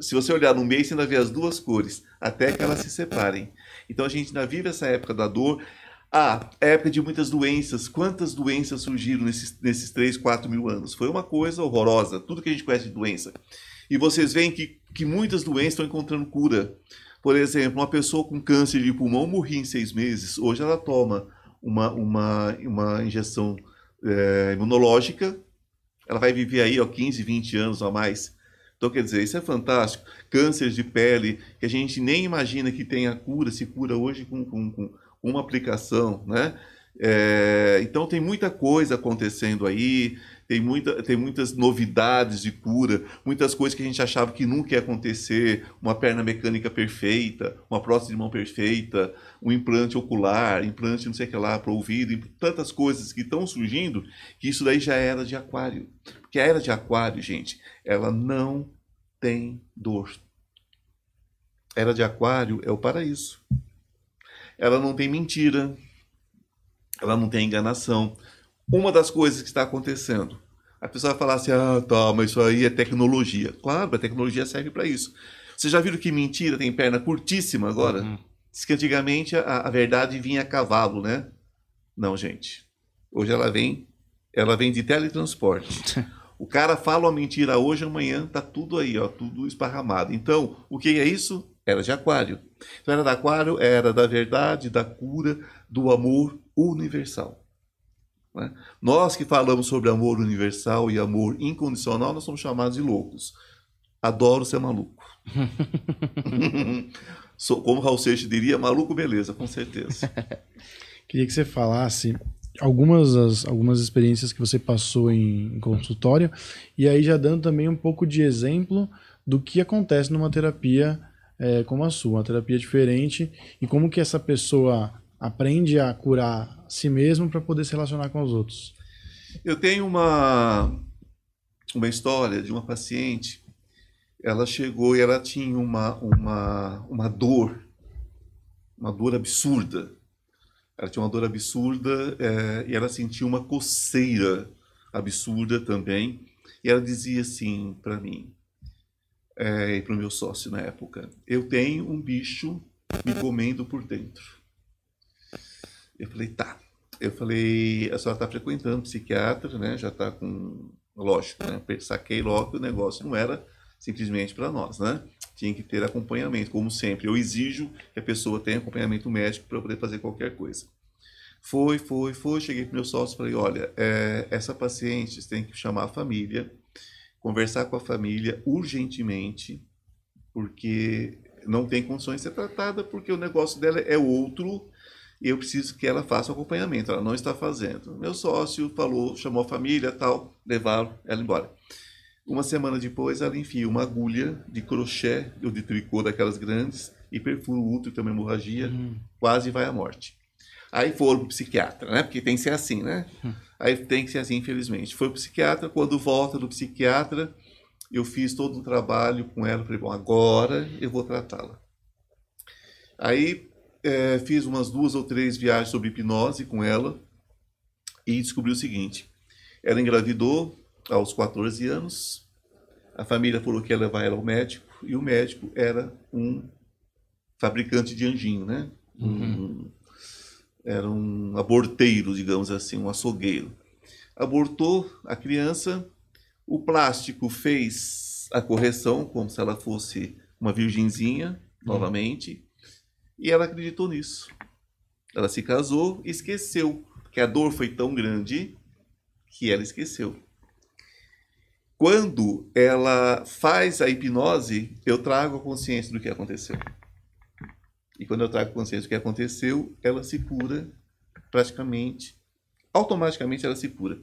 Se você olhar no meio, você ainda vê as duas cores, até que elas se separem. Então, a gente ainda vive essa época da dor. Ah, época de muitas doenças. Quantas doenças surgiram nesses, nesses 3, 4 mil anos? Foi uma coisa horrorosa, tudo que a gente conhece de doença. E vocês veem que, que muitas doenças estão encontrando cura. Por exemplo, uma pessoa com câncer de pulmão morria em seis meses. Hoje ela toma uma, uma, uma injeção eh, imunológica. Ela vai viver aí ó, 15, 20 anos a mais. Então, quer dizer, isso é fantástico. Câncer de pele, que a gente nem imagina que tenha cura, se cura hoje com, com, com uma aplicação, né? É, então, tem muita coisa acontecendo aí, tem, muita, tem muitas novidades de cura, muitas coisas que a gente achava que nunca ia acontecer, uma perna mecânica perfeita, uma prótese de mão perfeita, um implante ocular, implante não sei o que lá para o ouvido, tantas coisas que estão surgindo, que isso daí já era de aquário. Porque a era de aquário, gente, ela não tem dor. Era de aquário é o paraíso. Ela não tem mentira. Ela não tem enganação. Uma das coisas que está acontecendo, a pessoa vai falar assim: ah, tá, mas isso aí é tecnologia. Claro, a tecnologia serve para isso. Vocês já viram que mentira tem perna curtíssima agora? Uhum. Diz que antigamente a, a verdade vinha a cavalo, né? Não, gente. Hoje ela vem, ela vem de teletransporte. O cara fala uma mentira hoje, amanhã tá tudo aí, ó, tudo esparramado. Então, o que é isso? Era de aquário. Então, era da aquário, era da verdade, da cura, do amor universal. né? Nós que falamos sobre amor universal e amor incondicional, nós somos chamados de loucos. Adoro ser maluco. Sou, como Raul Seixas diria, maluco beleza, com certeza. Queria que você falasse algumas, das- algumas experiências que você passou em, em consultório e aí já dando também um pouco de exemplo do que acontece numa terapia é, como a sua, uma terapia diferente e como que essa pessoa aprende a curar a si mesmo para poder se relacionar com os outros. Eu tenho uma, uma história de uma paciente. Ela chegou e ela tinha uma, uma, uma dor, uma dor absurda. Ela tinha uma dor absurda eh, e ela sentia uma coceira absurda também. E ela dizia assim para mim, eh, e para o meu sócio na época: Eu tenho um bicho me comendo por dentro. Eu falei: Tá. Eu falei: A senhora está frequentando psiquiatra, né? Já está com. Lógico, né? Saquei logo que o negócio não era simplesmente para nós, né? Tinha que ter acompanhamento, como sempre. Eu exijo que a pessoa tenha acompanhamento médico para poder fazer qualquer coisa. Foi, foi, foi. Cheguei para meu sócio e falei: olha, é, essa paciente tem que chamar a família, conversar com a família urgentemente, porque não tem condições de ser tratada, porque o negócio dela é outro e eu preciso que ela faça o acompanhamento. Ela não está fazendo. Meu sócio falou, chamou a família, tal, levaram ela embora. Uma semana depois, ela enfia uma agulha de crochê ou de tricô daquelas grandes e perfura o útero, tem uma hemorragia, uhum. quase vai à morte. Aí foram para o psiquiatra, né? Porque tem que ser assim, né? Hum. Aí tem que ser assim, infelizmente. Foi o psiquiatra, quando volta do psiquiatra, eu fiz todo um trabalho com ela, falei, bom, agora eu vou tratá-la. Aí é, fiz umas duas ou três viagens sobre hipnose com ela e descobri o seguinte, ela engravidou aos 14 anos, a família falou que ia levar ela ao médico, e o médico era um fabricante de anjinho, né? Uhum. Um, era um aborteiro, digamos assim, um açougueiro. Abortou a criança, o plástico fez a correção, como se ela fosse uma virgenzinha, uhum. novamente, e ela acreditou nisso. Ela se casou e esqueceu, que a dor foi tão grande que ela esqueceu. Quando ela faz a hipnose, eu trago a consciência do que aconteceu. E quando eu trago consciência do que aconteceu, ela se cura praticamente, automaticamente ela se cura.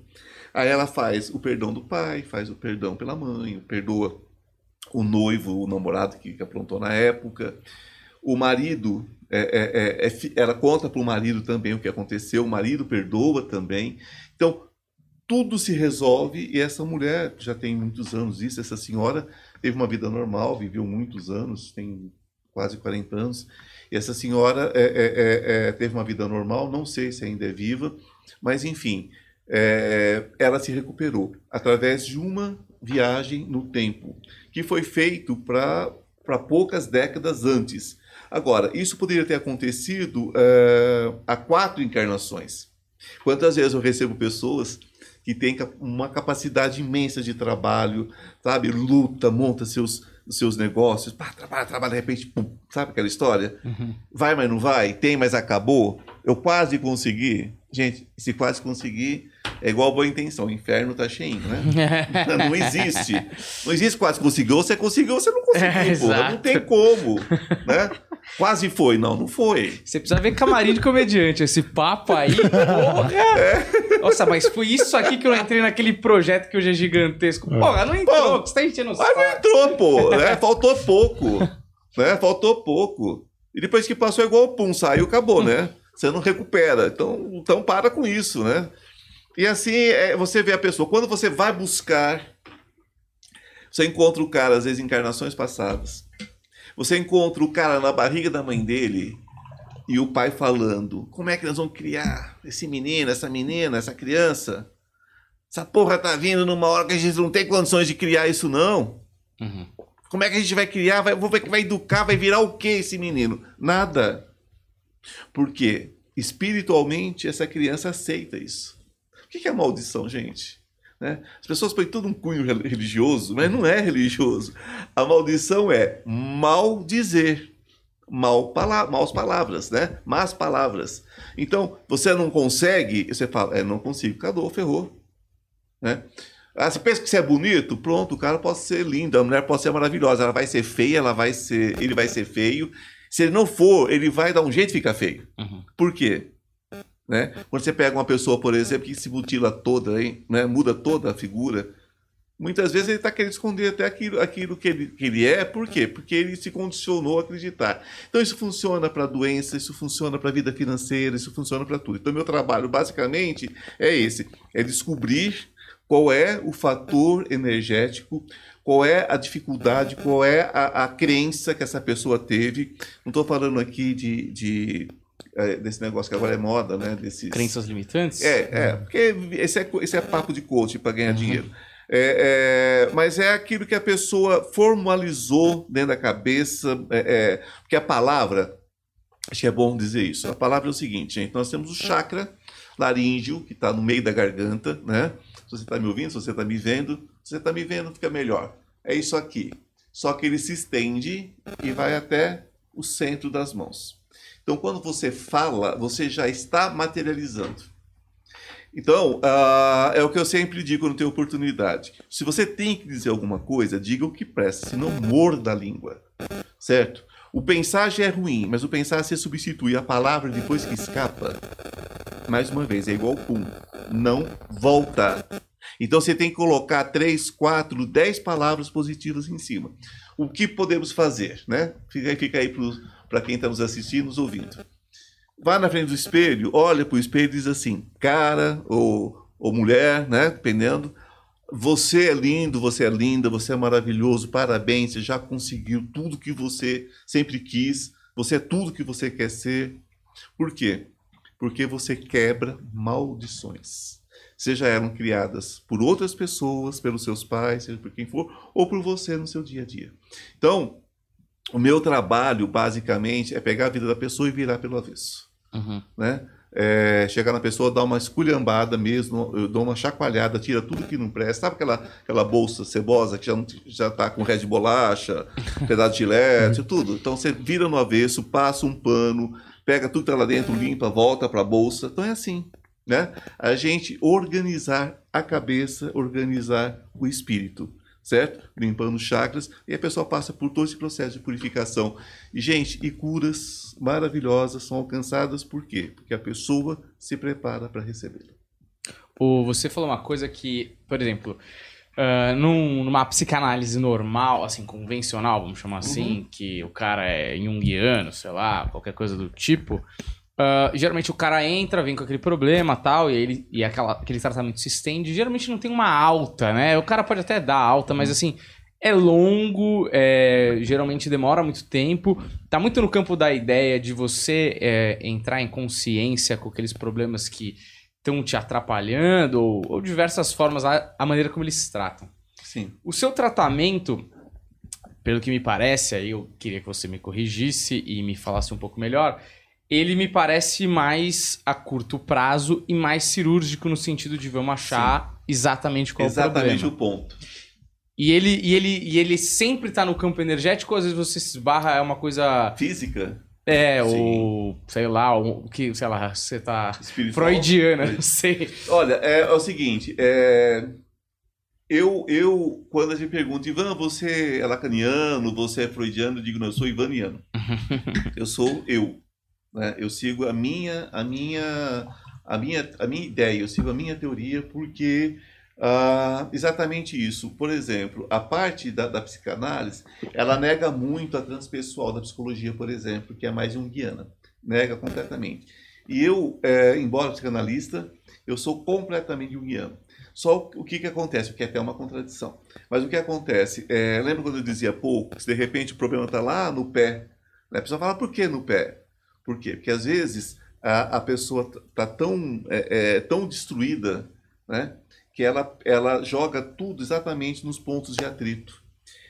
Aí ela faz o perdão do pai, faz o perdão pela mãe, perdoa o noivo, o namorado que, que aprontou na época. O marido, é, é, é, é ela conta para o marido também o que aconteceu, o marido perdoa também. Então, tudo se resolve e essa mulher já tem muitos anos isso, essa senhora teve uma vida normal, viveu muitos anos, tem quase 40 anos, e essa senhora é, é, é, é, teve uma vida normal, não sei se ainda é viva, mas enfim, é, ela se recuperou através de uma viagem no tempo, que foi feito para poucas décadas antes. Agora, isso poderia ter acontecido é, há quatro encarnações. Quantas vezes eu recebo pessoas que têm uma capacidade imensa de trabalho, sabe, luta, monta seus seus negócios, pá, trabalha, trabalha, de repente, pum, sabe aquela história? Uhum. Vai, mas não vai, tem, mas acabou. Eu quase consegui. Gente, se quase conseguir, é igual boa intenção. O inferno tá cheio, né? não existe. Não existe quase conseguiu. Você conseguiu, você não conseguiu, é, porra. Não tem como, né? Quase foi. Não, não foi. Você precisa ver camarim de comediante. Esse papo aí, porra! É. Nossa, mas foi isso aqui que eu entrei naquele projeto que hoje é gigantesco. É. Porra, não entrou. Pô, você tá enchendo o Mas não entrou, pô. Né? Faltou pouco. Né? Faltou pouco. E depois que passou, é igual pum, saiu, acabou, né? Você não recupera. Então, então para com isso, né? E assim, é, você vê a pessoa. Quando você vai buscar, você encontra o cara, às vezes, em encarnações passadas. Você encontra o cara na barriga da mãe dele e o pai falando: como é que nós vamos criar esse menino, essa menina, essa criança? Essa porra tá vindo numa hora que a gente não tem condições de criar isso, não. Uhum. Como é que a gente vai criar? Vai, vai educar? Vai virar o que esse menino? Nada. Porque espiritualmente essa criança aceita isso. O que é maldição, gente? Né? As pessoas põem todo um cunho religioso, mas não é religioso. A maldição é mal dizer, mal pala maus palavras, né? Más palavras. Então, você não consegue, você fala, é, não consigo, cadê? ferrou. Né? Ah, você pensa que você é bonito? Pronto, o cara pode ser lindo, a mulher pode ser maravilhosa, ela vai ser feia, ela vai ser, ele vai ser feio, se ele não for, ele vai dar um jeito de ficar feio. Uhum. Por quê? Né? Quando você pega uma pessoa, por exemplo, que se mutila toda, hein? Né? muda toda a figura, muitas vezes ele está querendo esconder até aquilo, aquilo que, ele, que ele é. Por quê? Porque ele se condicionou a acreditar. Então isso funciona para doença, isso funciona para a vida financeira, isso funciona para tudo. Então meu trabalho basicamente é esse, é descobrir qual é o fator energético qual é a dificuldade, qual é a, a crença que essa pessoa teve. Não estou falando aqui de, de desse negócio que agora é moda, né? Desses... Crenças limitantes? É, é, porque esse é, esse é papo de coach para ganhar uhum. dinheiro. É, é, mas é aquilo que a pessoa formalizou dentro da cabeça, é, é, porque a palavra, acho que é bom dizer isso, a palavra é o seguinte, gente, nós temos o chakra laríngeo, que está no meio da garganta, né? Se você está me ouvindo, se você está me vendo, se você está me vendo, fica melhor. É isso aqui. só que ele se estende e vai até o centro das mãos. Então, quando você fala, você já está materializando. Então, uh, é o que eu sempre digo quando tenho oportunidade. Se você tem que dizer alguma coisa, diga o que presta, senão morda a língua. Certo? O pensar já é ruim, mas o pensar se substitui a palavra depois que escapa. Mais uma vez, é igual pum. Não volta. Então você tem que colocar três, quatro, dez palavras positivas em cima. O que podemos fazer, né? Fica, fica aí para quem está nos assistindo, nos ouvindo. Vá na frente do espelho, olha para o espelho e diz assim, cara ou, ou mulher, né? Dependendo. Você é lindo, você é linda, você é maravilhoso, parabéns, você já conseguiu tudo que você sempre quis, você é tudo que você quer ser. Por quê? Porque você quebra maldições seja elas criadas por outras pessoas, pelos seus pais, seja por quem for, ou por você no seu dia a dia. Então, o meu trabalho, basicamente, é pegar a vida da pessoa e virar pelo avesso. Uhum. Né? É, chegar na pessoa, dar uma esculhambada mesmo, eu dou uma chacoalhada, tira tudo que não presta. Sabe aquela, aquela bolsa cebosa que já, já tá com resto de bolacha, pedaço de gilete, tudo? Então você vira no avesso, passa um pano, pega tudo que tá lá dentro, limpa, volta para a bolsa. Então é assim né? A gente organizar a cabeça, organizar o espírito, certo? Limpando chakras e a pessoa passa por todo esse processo de purificação. E gente, e curas maravilhosas são alcançadas por quê? Porque a pessoa se prepara para recebê-lo. Você falou uma coisa que, por exemplo, uh, num, numa psicanálise normal, assim, convencional, vamos chamar assim, uhum. que o cara é junguiano, sei lá, qualquer coisa do tipo, Uh, geralmente o cara entra, vem com aquele problema tal, e, ele, e aquela, aquele tratamento se estende. Geralmente não tem uma alta, né? O cara pode até dar alta, mas uhum. assim, é longo, é, geralmente demora muito tempo. Tá muito no campo da ideia de você é, entrar em consciência com aqueles problemas que estão te atrapalhando, ou, ou diversas formas, a, a, maneira como eles se tratam. Sim. O seu tratamento, pelo que me parece, aí eu queria que você me corrigisse e me falasse um pouco melhor ele me parece mais a curto prazo e mais cirúrgico no sentido de vamos achar Sim. exatamente qual exatamente é o problema. Exatamente o ponto. E ele, e ele, e ele sempre está no campo energético, ou às vezes você se esbarra, é uma coisa. Física? É, Sim. ou sei lá, o que, sei lá, você tá Espiritual. freudiana, não sei. Olha, é, é o seguinte, é, eu, eu, quando a gente pergunta, Ivan, você é lacaniano, você é freudiano, eu digo, não, eu sou ivaniano. eu sou eu. Né? Eu sigo a minha, a minha, a minha, a minha ideia, eu sigo a minha teoria porque ah, exatamente isso. Por exemplo, a parte da, da, psicanálise, ela nega muito a transpessoal da psicologia, por exemplo, que é mais junguiana. Nega completamente. E eu, é, embora psicanalista, eu sou completamente junguiano. Só o que, que acontece, o que é até uma contradição. Mas o que acontece, é, lembra quando eu dizia pouco, que de repente o problema está lá no pé? Né? A pessoa fala, por que no pé? Por quê? Porque às vezes a, a pessoa está tão, é, é, tão destruída né, que ela, ela joga tudo exatamente nos pontos de atrito.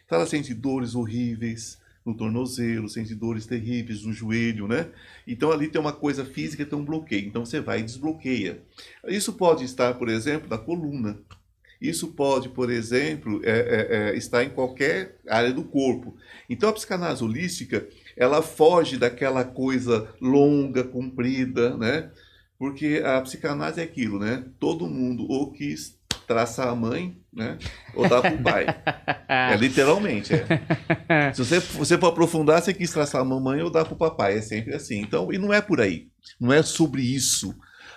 Então ela sente dores horríveis no tornozelo, sente dores terríveis no joelho, né? Então ali tem uma coisa física, tem um bloqueio. Então você vai e desbloqueia. Isso pode estar, por exemplo, na coluna. Isso pode, por exemplo, é, é, é, estar em qualquer área do corpo. Então a psicanálise holística ela foge daquela coisa longa, comprida, né? Porque a psicanálise é aquilo, né? Todo mundo ou quis traçar a mãe, né? Ou dar para o pai. é literalmente, é. Se você, você for aprofundar, você quis traçar a mamãe ou dar para o papai. É sempre assim. Então, e não é por aí. Não é sobre isso.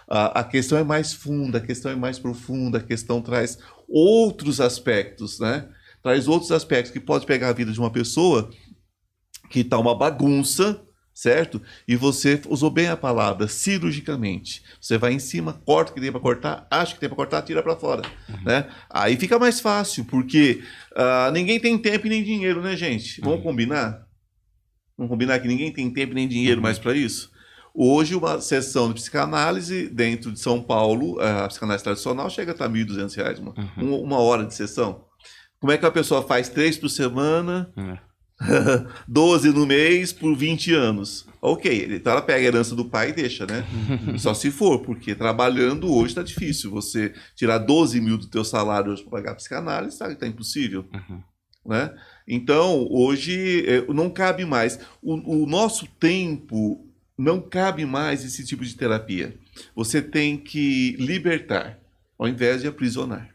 A, a questão é mais funda, a questão é mais profunda, a questão traz outros aspectos, né? Traz outros aspectos que pode pegar a vida de uma pessoa que está uma bagunça, certo? E você usou bem a palavra, cirurgicamente. Você vai em cima, corta o que tem para cortar, acha que tem para cortar, tira para fora, uhum. né? Aí fica mais fácil, porque uh, ninguém tem tempo e nem dinheiro, né, gente? Vamos uhum. combinar? Vamos combinar que ninguém tem tempo nem dinheiro uhum. mais para isso? Hoje, uma sessão de psicanálise dentro de São Paulo, a psicanálise tradicional, chega a estar R$ 1.200, uma, uhum. uma hora de sessão. Como é que a pessoa faz três por semana? Uhum 12 no mês por 20 anos. Ok, então ela pega a herança do pai e deixa, né? Só se for, porque trabalhando hoje está difícil. Você tirar 12 mil do teu salário hoje para pagar psicanálise, sabe que tá impossível. Uhum. Né? Então, hoje é, não cabe mais. O, o nosso tempo não cabe mais esse tipo de terapia. Você tem que libertar, ao invés de aprisionar.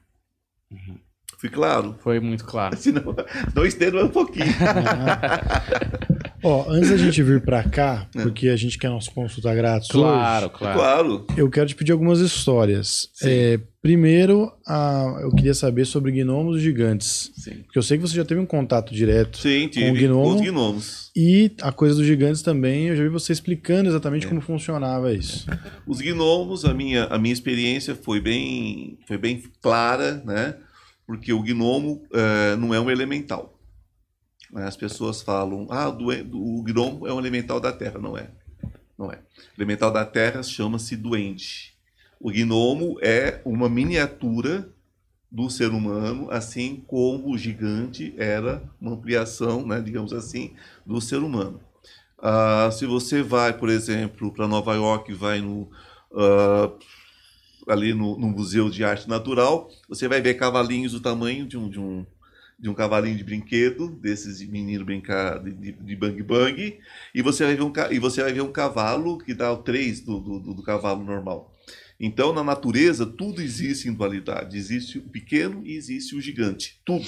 Uhum. Fui claro? Foi muito claro. Senão, não estendo um pouquinho. Ó, antes da gente vir pra cá, porque a gente quer nosso consulta grátis Claro, hoje, claro. claro. eu quero te pedir algumas histórias. É, primeiro, a- eu queria saber sobre gnomos gigantes. Sim. Porque eu sei que você já teve um contato direto. Sim, tive. Com o gnomo? Com os gnomos. E a coisa dos gigantes também, eu já vi você explicando exatamente É. como funcionava isso. Os gnomos, a minha, a minha experiência foi bem, foi bem clara, né? Porque o gnomo eh, não é um elemental. Né? As pessoas falam, ah, do, o gnomo é um elemental da Terra. Não é. Não é. O elemental da Terra chama-se duende. O gnomo é uma miniatura do ser humano, assim como o gigante era uma ampliação, né, digamos assim, do ser humano. Ah, se você vai, por exemplo, para Nova York, vai no, ah, ali no, no Museu de Arte Natural, você vai ver cavalinhos do tamanho de um, de um, de um cavalinho de brinquedo, desses de menino brincar de, de, de bang bang, e você vai ver um, e você vai ver um cavalo que dá o 3 do, do, do- do cavalo normal. Então, na natureza, tudo existe em dualidade. Existe o pequeno e existe o gigante. Tudo.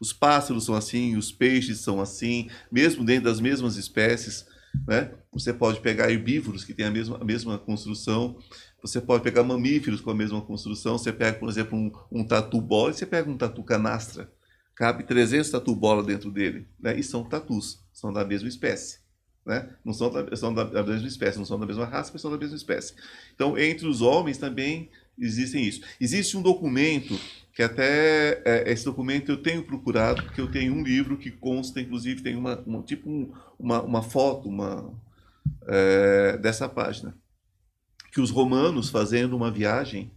Os pássaros são assim, os peixes são assim, mesmo dentro das mesmas espécies. Né? Você pode pegar herbívoros que têm a mesma, a mesma construção. Você pode pegar mamíferos com a mesma construção. Você pega, por exemplo, um, um tatu bola e você pega um tatu canastra. Cabe 300 tatu bola dentro dele. Né? E são tatus, são da mesma espécie. Né? Não são da, são da, mesma espécie, não são da mesma raça, mas são da mesma espécie. Então, entre os homens também existem isso. Existe um documento que até é, esse documento eu tenho procurado, porque eu tenho um livro que consta, inclusive, tem uma, uma- tipo um- uma, uma foto uma, é, dessa página. Que os romanos, fazendo uma viagem,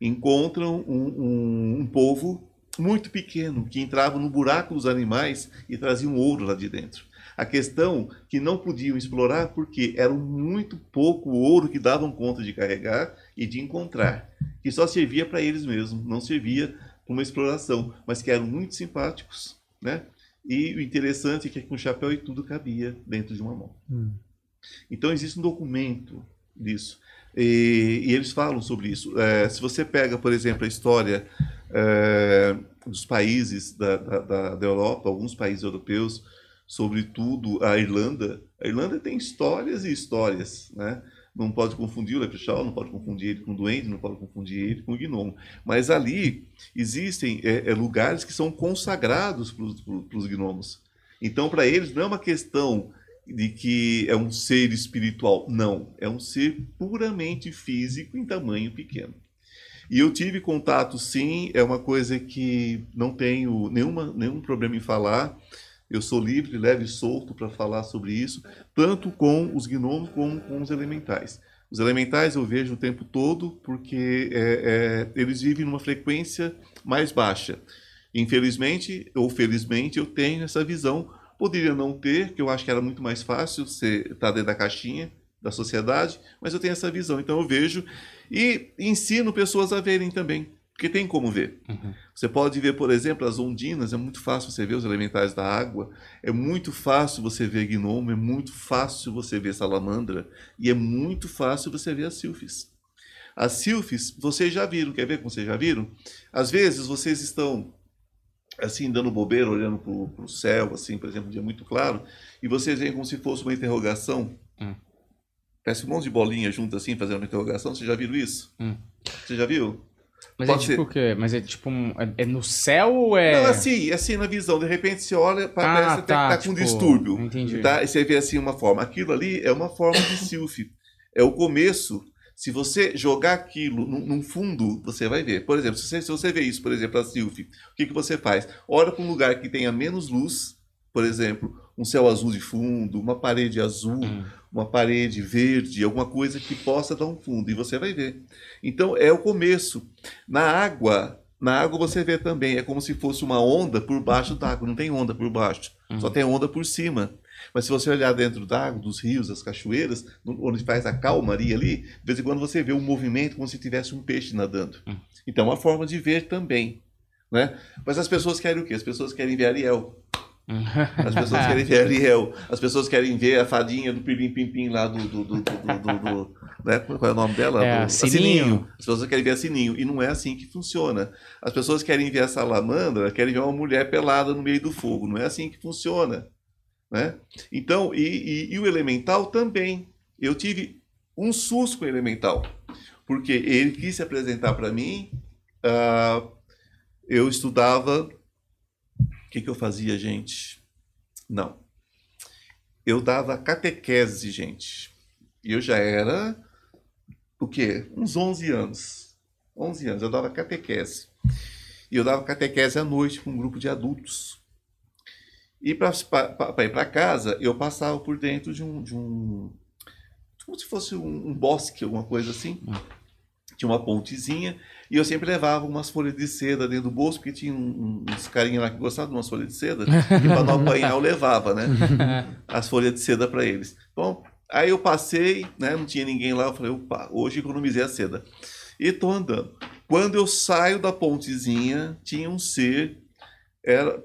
encontram um, um- um povo muito pequeno que entrava no buraco dos animais e traziam ouro lá de dentro. A questão que não podiam explorar porque era muito pouco ouro que davam conta de carregar e de encontrar, que só servia para eles mesmos, não servia para uma exploração, mas que eram muito simpáticos, né? E o interessante é que com chapéu e tudo cabia dentro de uma mão. Hum. Então existe um documento disso. E, e eles falam sobre isso. É, se você pega, por exemplo, a história é, dos países da, da, da- Europa, alguns países europeus, sobretudo a Irlanda, a Irlanda tem histórias e histórias, né? Não pode confundir o Leprechaun, não pode confundir ele com o Duende, não pode confundir ele com o Gnomo. Mas ali existem é, é, lugares que são consagrados para os gnomos. Então, para eles, não é uma questão de que é um ser espiritual. Não, é um ser puramente físico em tamanho pequeno. E eu tive contato, sim, é uma coisa que não tenho nenhuma, nenhum problema em falar. Eu sou livre, leve e solto para falar sobre isso, tanto com os gnomos como com os elementais. Os elementais eu vejo o tempo todo porque é, é, eles vivem numa frequência mais baixa. Infelizmente ou felizmente eu tenho essa visão. Poderia não ter, que eu acho que era muito mais fácil você estar dentro da caixinha da sociedade, mas eu tenho essa visão. Então eu vejo e ensino pessoas a verem também, porque tem como ver. Uhum. Você pode ver, por exemplo, as ondinas, é muito fácil você ver os elementais da água, é muito fácil você ver gnomo, é muito fácil você ver salamandra, e é muito fácil você ver as silfes. As silfes, vocês já viram, quer ver como vocês já viram? Às vezes vocês estão assim, dando bobeira, olhando para o céu, assim, por exemplo, um dia muito claro, e vocês veem como se fosse uma interrogação. Hum. Parece um monte de bolinha junto assim, fazendo uma interrogação. Vocês já viram isso? Hum. Você já viu? Mas Pode é tipo o quê? Mas é tipo um, é- é no céu ou é. Não, assim, assim na visão. De repente você olha, parece até tá, que tá com tipo, distúrbio. entendi. Tá? E você vê assim uma forma. Aquilo ali é uma forma de silf. É o começo. Se você jogar aquilo num, num fundo, você vai ver. Por exemplo, se você, se você vê isso, por exemplo, a silf, o que, que você faz? Olha para um lugar que tenha menos luz, por exemplo, um céu azul de fundo, uma parede azul, Hum. uma parede verde, alguma coisa que possa dar um fundo, e você vai ver. Então é o começo. Na água, na água você vê também, é como se fosse uma onda por baixo d'água, não tem onda por baixo, só tem onda por cima. Mas se você olhar dentro d'água, dos rios, das cachoeiras, onde faz a calmaria ali, de vez em quando você vê um movimento como se tivesse um peixe nadando. Hum. Então é uma forma de ver também. Né? Mas as pessoas querem o quê? As pessoas querem ver Ariel. As pessoas querem ver Ariel. As pessoas querem ver a fadinha do Pirim Pim Pim lá do. do, do, do, né? Qual é o nome dela? É, do, Sininho. As pessoas querem ver a Sininho. E não é assim que funciona. As pessoas querem ver a salamandra, querem ver uma mulher pelada no meio do fogo. Não é assim que funciona. Né? Então, e, e, e o elemental também. Eu tive um susto com o elemental. Porque ele quis se apresentar para mim. Uh, eu estudava o que, que eu fazia, gente? Não. Eu dava catequese, gente. E eu já era, o quê? Uns 11 anos. 11 anos, eu dava catequese. E eu dava catequese à noite com um grupo de adultos. E para ir para casa, eu passava por dentro de um, de um como se fosse um, um bosque, alguma coisa assim. Hum. Tinha uma pontezinha e eu sempre levava umas folhas de seda dentro do bolso, porque tinha um, uns carinhas lá que gostavam de umas folhas de seda. E para não apanhar, eu levava, né? As folhas de seda para eles. Bom, aí eu passei, né? Não tinha ninguém lá. Eu falei, opa, hoje economizei a seda. E tô andando. Quando eu saio da pontezinha, tinha um ser.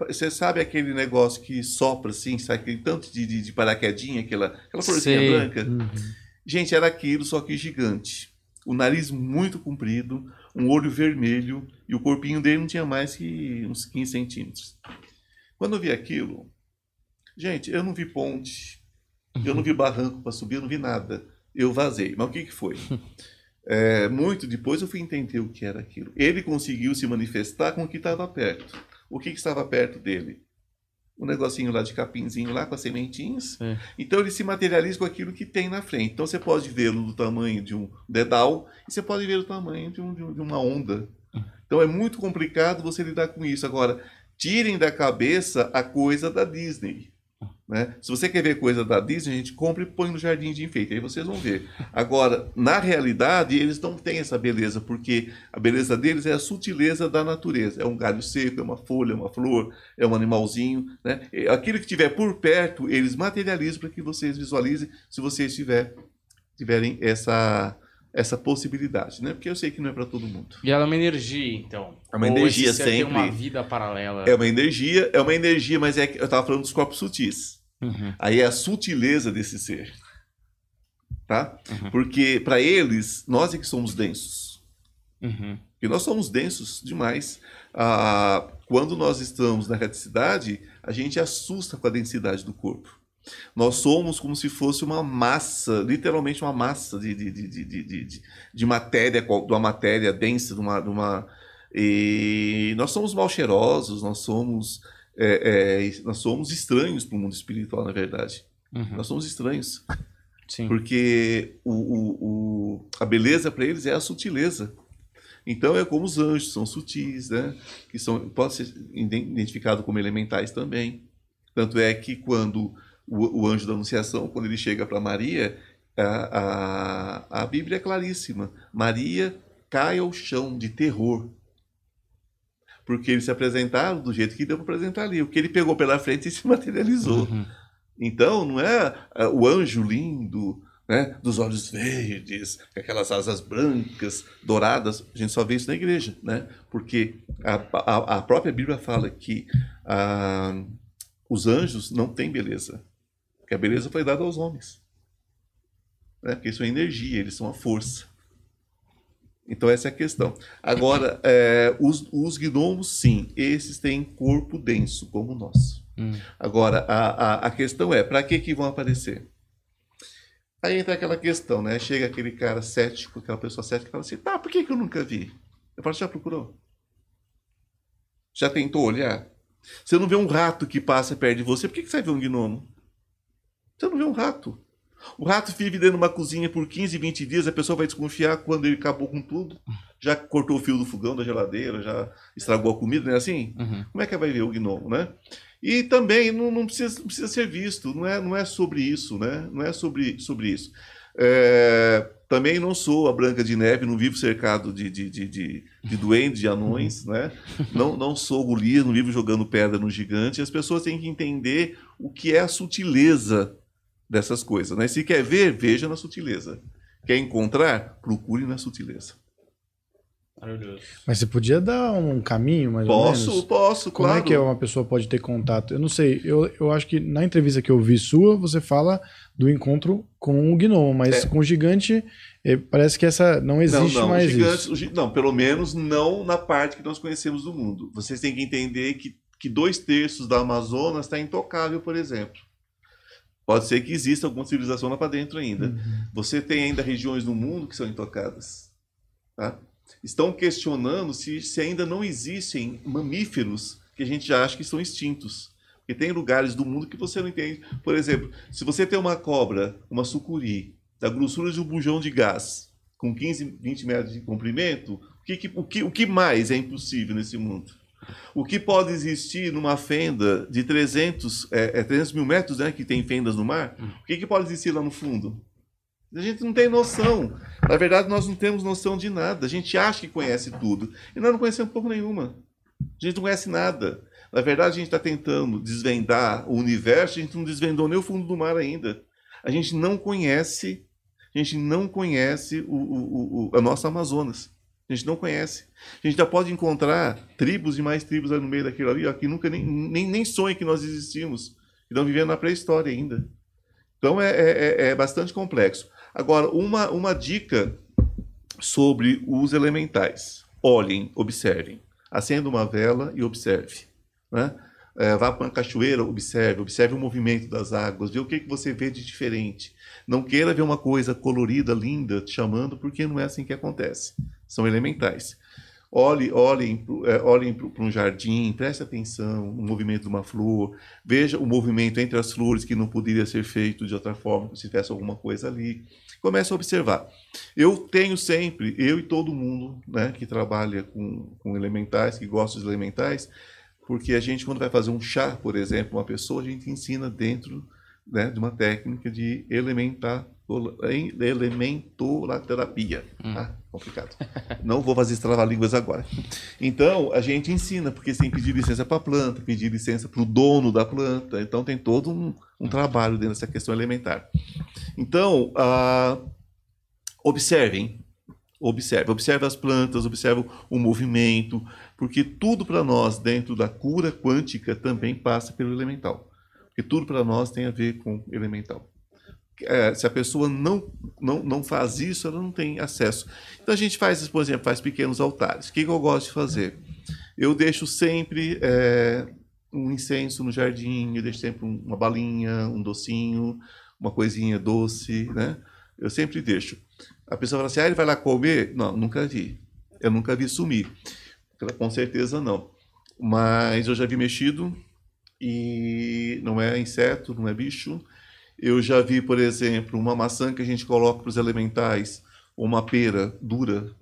Você sabe aquele negócio que sopra assim, sai aquele tanto de, de, de paraquedinha, aquela, aquela florzinha Sei. branca? Uhum. Gente, era aquilo, só que gigante. O nariz muito comprido, um olho vermelho e o corpinho dele não tinha mais que uns 15 centímetros. Quando eu vi aquilo, gente, eu não vi ponte, eu não vi barranco para subir, eu não vi nada. Eu vazei. Mas o que, que foi? É, muito depois eu fui entender o que era aquilo. Ele conseguiu se manifestar com o que estava perto. O que, que estava perto dele? um negocinho lá de capinzinho lá com as sementinhas. É. Então ele se materializa com aquilo que tem na frente. Então você pode vê-lo do tamanho de um dedal e você pode ver o tamanho de, um, de uma onda. Então é muito complicado você lidar com isso. Agora, tirem da cabeça a coisa da Disney. Né? Se você quer ver coisa da Disney, a gente compra e põe no jardim de enfeite, aí vocês vão ver. Agora, na realidade, eles não têm essa beleza, porque a beleza deles é a sutileza da natureza. É um galho seco, é uma folha, é uma flor, é um animalzinho. Né? Aquilo que tiver por perto, eles materializam para que vocês visualizem, se vocês tiver, tiverem essa, essa possibilidade, né? Porque eu sei que não é para todo mundo. E ela é uma energia, então. É uma Ou energia sempre. Tem uma vida paralela. É uma energia, é uma energia, mas é que eu estava falando dos corpos sutis. Uhum. Aí é a sutileza desse ser, tá? Uhum. Porque para eles nós é que somos densos. Uhum. E nós somos densos demais. Ah, quando nós estamos na reticidade, a gente assusta com a densidade do corpo. Nós somos como se fosse uma massa, literalmente uma massa de, de, de, de, de, de matéria, de uma matéria densa, de uma, de uma. E nós somos mal cheirosos, nós somos, é, é, nós somos estranhos para o mundo espiritual, na verdade. Uhum. Nós somos estranhos. Sim. Porque o, o, o, a beleza para eles é a sutileza. Então é como os anjos, são sutis, né? Que são, pode ser identificado como elementais também. Tanto é que quando o, o anjo da Anunciação, quando ele chega para Maria, a, a, a Bíblia é claríssima. Maria cai ao chão de terror. Porque eles se apresentaram do jeito que deu para apresentar ali. O que ele pegou pela frente se materializou. Uhum. Então, não é, é o anjo lindo, né, dos olhos verdes, aquelas asas brancas, douradas. A gente só vê isso na igreja, né? Porque a, a, a própria Bíblia fala que a, ah, os anjos não têm beleza. Porque a beleza foi dada aos homens. Né? Porque isso é energia, eles são a força. Então essa é a questão. Agora, é, os, os gnomos, sim, esses têm corpo denso, como nós. Hum. Agora, a, a, a, questão é, para que, que vão aparecer? Aí entra aquela questão, né? Chega aquele cara cético, aquela pessoa cética, e fala assim, tá, por que, que eu nunca vi? Eu falo, já procurou? Já tentou olhar? Você não vê um rato que passa perto de você, por que, que você vai ver um gnomo? Você não vê um rato. O rato vive dentro de uma cozinha por 15, 20 dias, a pessoa vai desconfiar quando ele acabou com tudo. Já cortou o fio do fogão da geladeira, já estragou a comida, não é assim? Uhum. Como é que vai ver o gnomo, né? E também não, não, precisa, não precisa ser visto, não é, não é sobre isso, né? Não é sobre, sobre isso. É, também não sou a Branca de Neve, não vivo cercado de, de, de, de, de duendes, de anões, né? Não, não sou Golias, não vivo jogando pedra no gigante. As pessoas têm que entender o que é a sutileza dessas coisas. Né? Se quer ver, veja na sutileza. Quer encontrar, procure na sutileza. Maravilhoso. Mas você podia dar um caminho, mais posso, ou menos? Posso, Como claro. é que uma pessoa pode ter contato? Eu não sei, eu, eu acho que na entrevista que eu vi sua, você fala do encontro com o gnomo, mas É. com o gigante, eh, parece que essa não existe não, não, mais os gigantes, isso. não, pelo menos não na parte que nós conhecemos do mundo. Vocês têm que entender que, que dois terços da Amazonas está intocável, por exemplo. Pode ser que exista alguma civilização lá para dentro ainda. Uhum. Você tem ainda regiões no mundo que são intocadas. tá? Estão questionando se, se ainda não existem mamíferos que a gente já acha que estão extintos. Porque tem lugares do mundo que você não entende. Por exemplo, se você tem uma cobra, uma sucuri, da grossura de um bujão de gás, com 15, 20 metros de comprimento, o que, que- o que, o que mais é impossível nesse mundo? O que pode existir numa fenda de 300, é, é 300 mil metros, né, que tem fendas no mar? O que, que pode existir lá no fundo? A gente não tem noção. Na verdade, nós não temos noção de nada. A gente acha que conhece tudo. E nós não conhecemos pouco nenhuma. A gente não conhece nada. Na verdade, a gente está tentando desvendar o universo, a gente não desvendou nem o fundo do mar ainda. A gente não conhece, a gente não conhece o, o- o- a nossa Amazonas. A gente não conhece. A gente já pode encontrar tribos e mais tribos no meio daquilo ali, ó, que nunca nem, nem, nem sonham que nós existimos. Que estão vivendo na pré-história ainda. Então é, é- é- é bastante complexo. Agora, uma, uma dica sobre os elementais. Olhem, observem. Acenda uma vela e observe. Né? É, vá para uma cachoeira, observe, observe o movimento das águas, vê o que, que você vê de diferente. Não queira ver uma coisa colorida, linda, te chamando, porque não é assim que acontece. São elementais. Olhe, olhem é, olhem para um jardim, preste atenção no movimento de uma flor, veja o movimento entre as flores que não poderia ser feito de outra forma, se tivesse alguma coisa ali. Comece a observar. Eu tenho sempre, eu e todo mundo né, que trabalha com, com elementais, que gosta de elementais, porque a gente, quando vai fazer um chá, por exemplo, uma pessoa, a gente ensina dentro né, de uma técnica de elementar, elementoterapia. Tá? Complicado. Não vou fazer trava-línguas agora. Então, a gente ensina, porque você tem que pedir licença para a planta, pedir licença para o dono da planta. Então, tem todo um, um trabalho dentro dessa questão elementar. Então, ah, observem. Observe, observe as plantas, observe o movimento, porque tudo para nós dentro da cura quântica também passa pelo elemental. Porque tudo para nós tem a ver com elemental. É, se a pessoa não, não, não faz isso, ela não tem acesso. Então a gente faz, por exemplo, faz pequenos altares. O que, que eu gosto de fazer? Eu deixo sempre é, um incenso no jardim, eu deixo sempre um- uma balinha, um docinho, uma coisinha doce, né? Eu sempre deixo. A pessoa fala assim, ah, ele vai lá comer? Não, nunca vi. Eu nunca vi sumir. Com certeza não. Mas eu já vi mexido e não é inseto, não é bicho. Eu já vi, por exemplo, uma maçã que a gente coloca para os elementais, ou uma pera dura,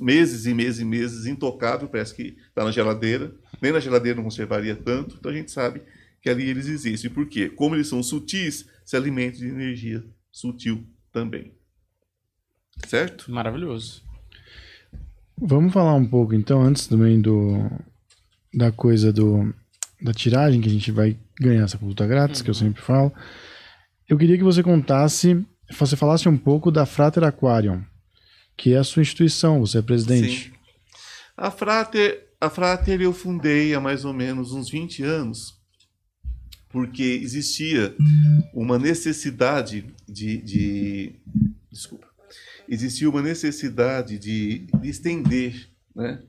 meses e meses e meses, intocável, parece que está na geladeira. Nem na geladeira não conservaria tanto, então a gente sabe que ali eles existem. Por quê? Como eles são sutis, se alimentam de energia sutil também. Certo? Maravilhoso. Vamos falar um pouco, então, antes também do da coisa do da tiragem que a gente vai ganhar essa consulta grátis, que eu sempre falo. Eu queria que você contasse, você falasse um pouco da Frater Aquarium, que é a sua instituição, você é presidente. Sim. A Frater, a Frater eu fundei há mais ou menos uns 20 anos, porque existia uma necessidade de, de- desculpa, existia uma necessidade de, de estender né,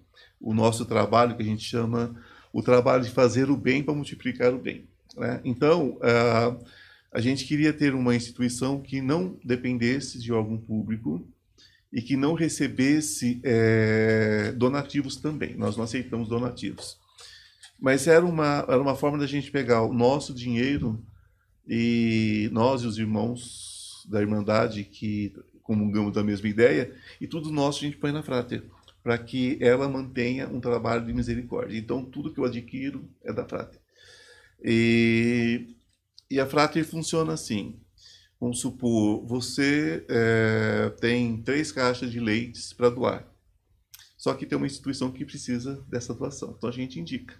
o nosso trabalho, que a gente chama o trabalho de fazer o bem para multiplicar o bem. né? Então, ah, a gente queria ter uma instituição que não dependesse de órgão público, e que não recebesse eh, donativos também. Nós não aceitamos donativos. Mas era uma, era uma forma da gente pegar o nosso dinheiro e nós e os irmãos da Irmandade que comungamos da mesma ideia, e tudo nosso a gente põe na Frater, para que ela mantenha um trabalho de misericórdia. Então, tudo que eu adquiro é da Frater. E, e a Frater funciona assim. Vamos supor, você eh, tem três caixas de leites para doar. Só que tem uma instituição que precisa dessa doação. Então a gente indica.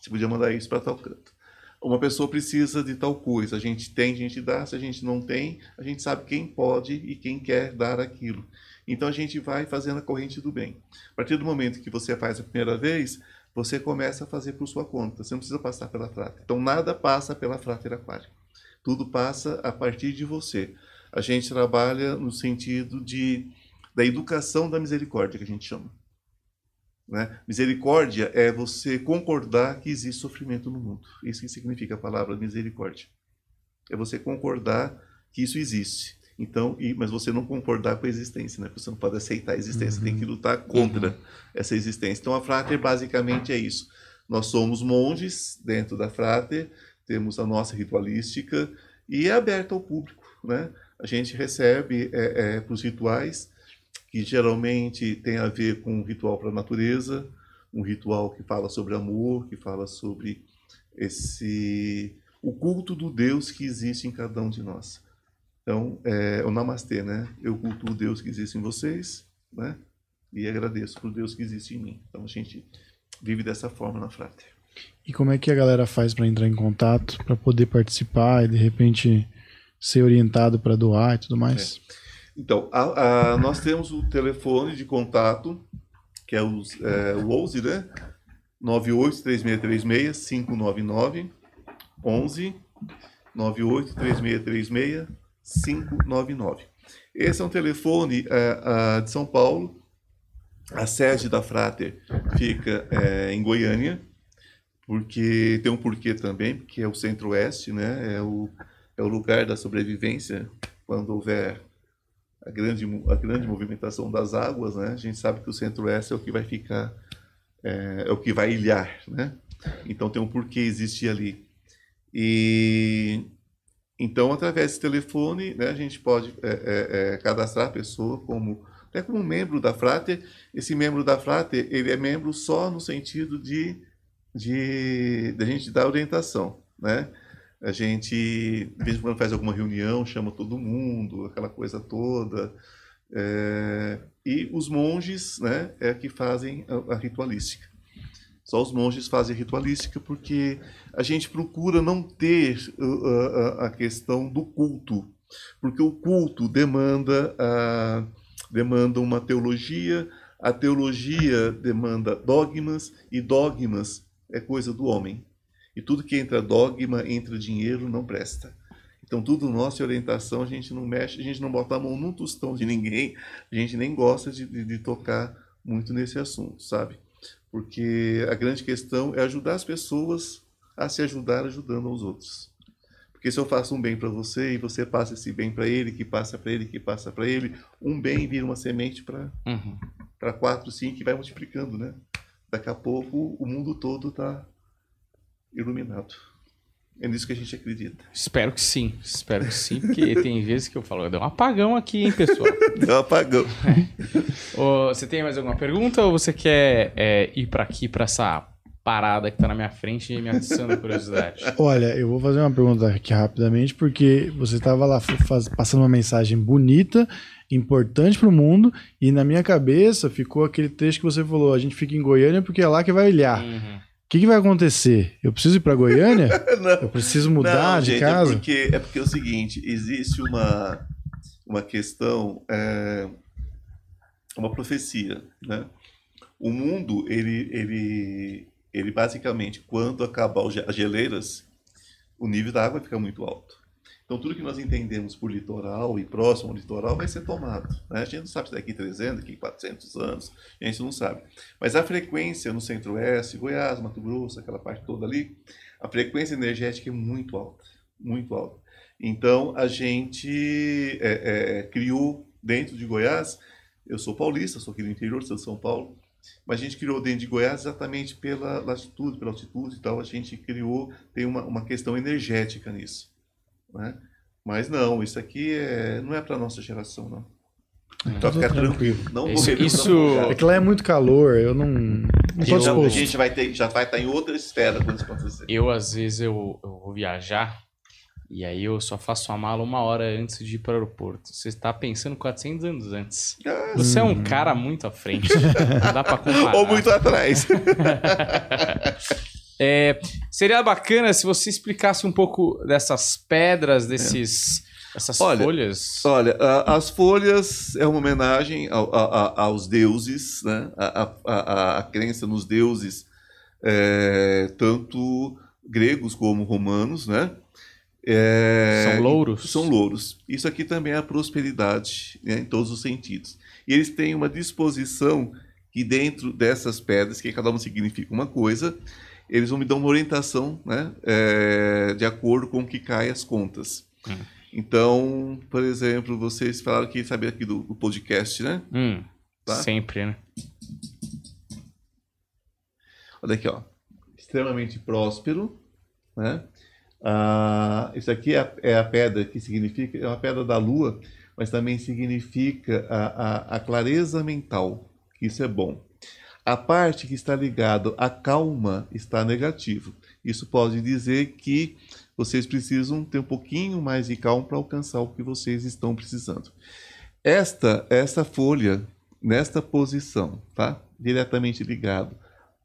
Você podia mandar isso para tal canto. Uma pessoa precisa de tal coisa. A gente tem, a gente dá. Se a gente não tem, a gente sabe quem pode e quem quer dar aquilo. Então a gente vai fazendo a corrente do bem. A partir do momento que você faz a primeira vez, você começa a fazer por sua conta. Você não precisa passar pela Frater. Então nada passa pela Frater Aquário. Tudo passa a partir de você. A gente trabalha no sentido de da educação da misericórdia que a gente chama. Né? Misericórdia é você concordar que existe sofrimento no mundo. Isso que significa a palavra misericórdia. É você concordar que isso existe. Então, e, mas você não concordar com a existência, né? Você não pode aceitar a existência, uhum. tem que lutar contra uhum. essa existência. Então, a Frater basicamente é isso. Nós somos monges dentro da Frater, temos a nossa ritualística e é aberta ao público, né? A gente recebe é, é, para os rituais que geralmente tem a ver com um ritual para a natureza, um ritual que fala sobre amor, que fala sobre esse o culto do Deus que existe em cada um de nós. Então, é, o Namastê, né? Eu culto o Deus que existe em vocês, né? E agradeço por Deus que existe em mim. Então, a gente vive dessa forma na Frater. E como é que a galera faz para entrar em contato, para poder participar e de repente ser orientado para doar e tudo mais? É. Então, a, a, nós temos o telefone de contato, que é, os, é o 11, né? 983636-599, 11 983636 599. Esse é um telefone é, de São Paulo. A sede da Frater fica é, em Goiânia, porque tem um porquê também, porque é o centro-oeste, né? É o, é o lugar da sobrevivência quando houver a grande, a grande movimentação das águas, né? A gente sabe que o centro-oeste é o que vai ficar, é, é o que vai ilhar, né? Então tem um porquê existir ali. E então, através desse telefone, né, a gente pode é, é, é, cadastrar a pessoa como até como membro da Frater. Esse membro da Frater, ele é membro só no sentido de de, de a gente dar orientação, né? A gente, de vez em quando faz alguma reunião, chama todo mundo, aquela coisa toda. É, e os monges, né, é que fazem a, a ritualística. Só os monges fazem ritualística porque a gente procura não ter uh, a, a questão do culto, porque o culto demanda, uh, demanda uma teologia, a teologia demanda dogmas e dogmas é coisa do homem. E tudo que entra dogma, entra dinheiro, não presta. Então, tudo nossa orientação, a gente não mexe, a gente não bota a mão num tostão de ninguém, a gente nem gosta de, de, de tocar muito nesse assunto, sabe? Porque a grande questão é ajudar as pessoas a se ajudar ajudando aos outros. Porque se eu faço um bem para você e você passa esse bem para ele, que passa para ele, que passa para ele, um bem vira uma semente para uhum. para quatro, cinco e vai multiplicando, né? Daqui a pouco o mundo todo está iluminado. É nisso que a gente acredita. Espero que sim, espero que sim, porque tem vezes que eu falo, deu um apagão aqui, hein, pessoal? deu um apagão. É. você tem mais alguma pergunta ou você quer é, ir para aqui, para essa parada que tá na minha frente e me atiçando a curiosidade? Olha, eu vou fazer uma pergunta aqui rapidamente, porque você estava lá faz, passando uma mensagem bonita, importante para o mundo, e na minha cabeça ficou aquele trecho que você falou: a gente fica em Goiânia porque é lá que vai olhar. Uhum. O que, que, vai acontecer? Eu preciso ir para Goiânia? eu preciso mudar não, de gente, é casa? É porque, é porque é o seguinte: existe uma, uma questão, é, uma profecia. Né? O mundo, ele, ele, ele basicamente, quando acabar as geleiras, o nível da água fica muito alto. Então, tudo que nós entendemos por litoral e próximo ao litoral vai ser tomado. Né? A gente não sabe se daqui 300, daqui 400 anos, a gente não sabe. Mas a frequência no centro-oeste, Goiás, Mato Grosso, aquela parte toda ali, a frequência energética é muito alta, muito alta. Então, a gente é, é, criou dentro de Goiás, eu sou paulista, sou aqui do interior, sou de São Paulo, mas a gente criou dentro de Goiás exatamente pela latitude, pela altitude e tal, a gente criou, tem uma, uma questão energética nisso. Né? Mas não, isso aqui é, não é para nossa geração, não. Então ficar tranquilo. Não isso, isso... É que lá é muito calor, eu não. não então, a gente vai ter, já vai estar em outra esfera quando isso acontecer. Eu, às vezes, eu, eu vou viajar e aí eu só faço a mala uma hora antes de ir para o aeroporto. Você está pensando 400 anos antes. Ah, Você hum. é um cara muito à frente. Não dá para comparar. Ou muito atrás. É, seria bacana se você explicasse um pouco dessas pedras, desses. Essas Olha, folhas. Olha, a- as folhas é uma homenagem ao- a- a- aos deuses, né? A crença nos deuses, é, tanto gregos como romanos, né? É, São louros? São louros. Isso aqui também é a prosperidade, né, em todos os sentidos. E eles têm uma disposição que dentro dessas pedras, que cada uma significa uma coisa, eles vão me dar uma orientação, né, é, de acordo com o que cai as contas. Hum. Então, por exemplo, vocês falaram que sabe aqui do, do podcast, né? Hum, Tá. Sempre, né? Olha aqui, ó. Extremamente próspero, né? Ah, isso aqui é a, é a pedra que significa, é uma pedra da lua, mas também significa a, a, a clareza mental, que isso é bom. A parte que está ligada à calma está negativo. Isso pode dizer que vocês precisam ter um pouquinho mais de calma para alcançar o que vocês estão precisando. Esta, esta folha, nesta posição, tá? Diretamente ligado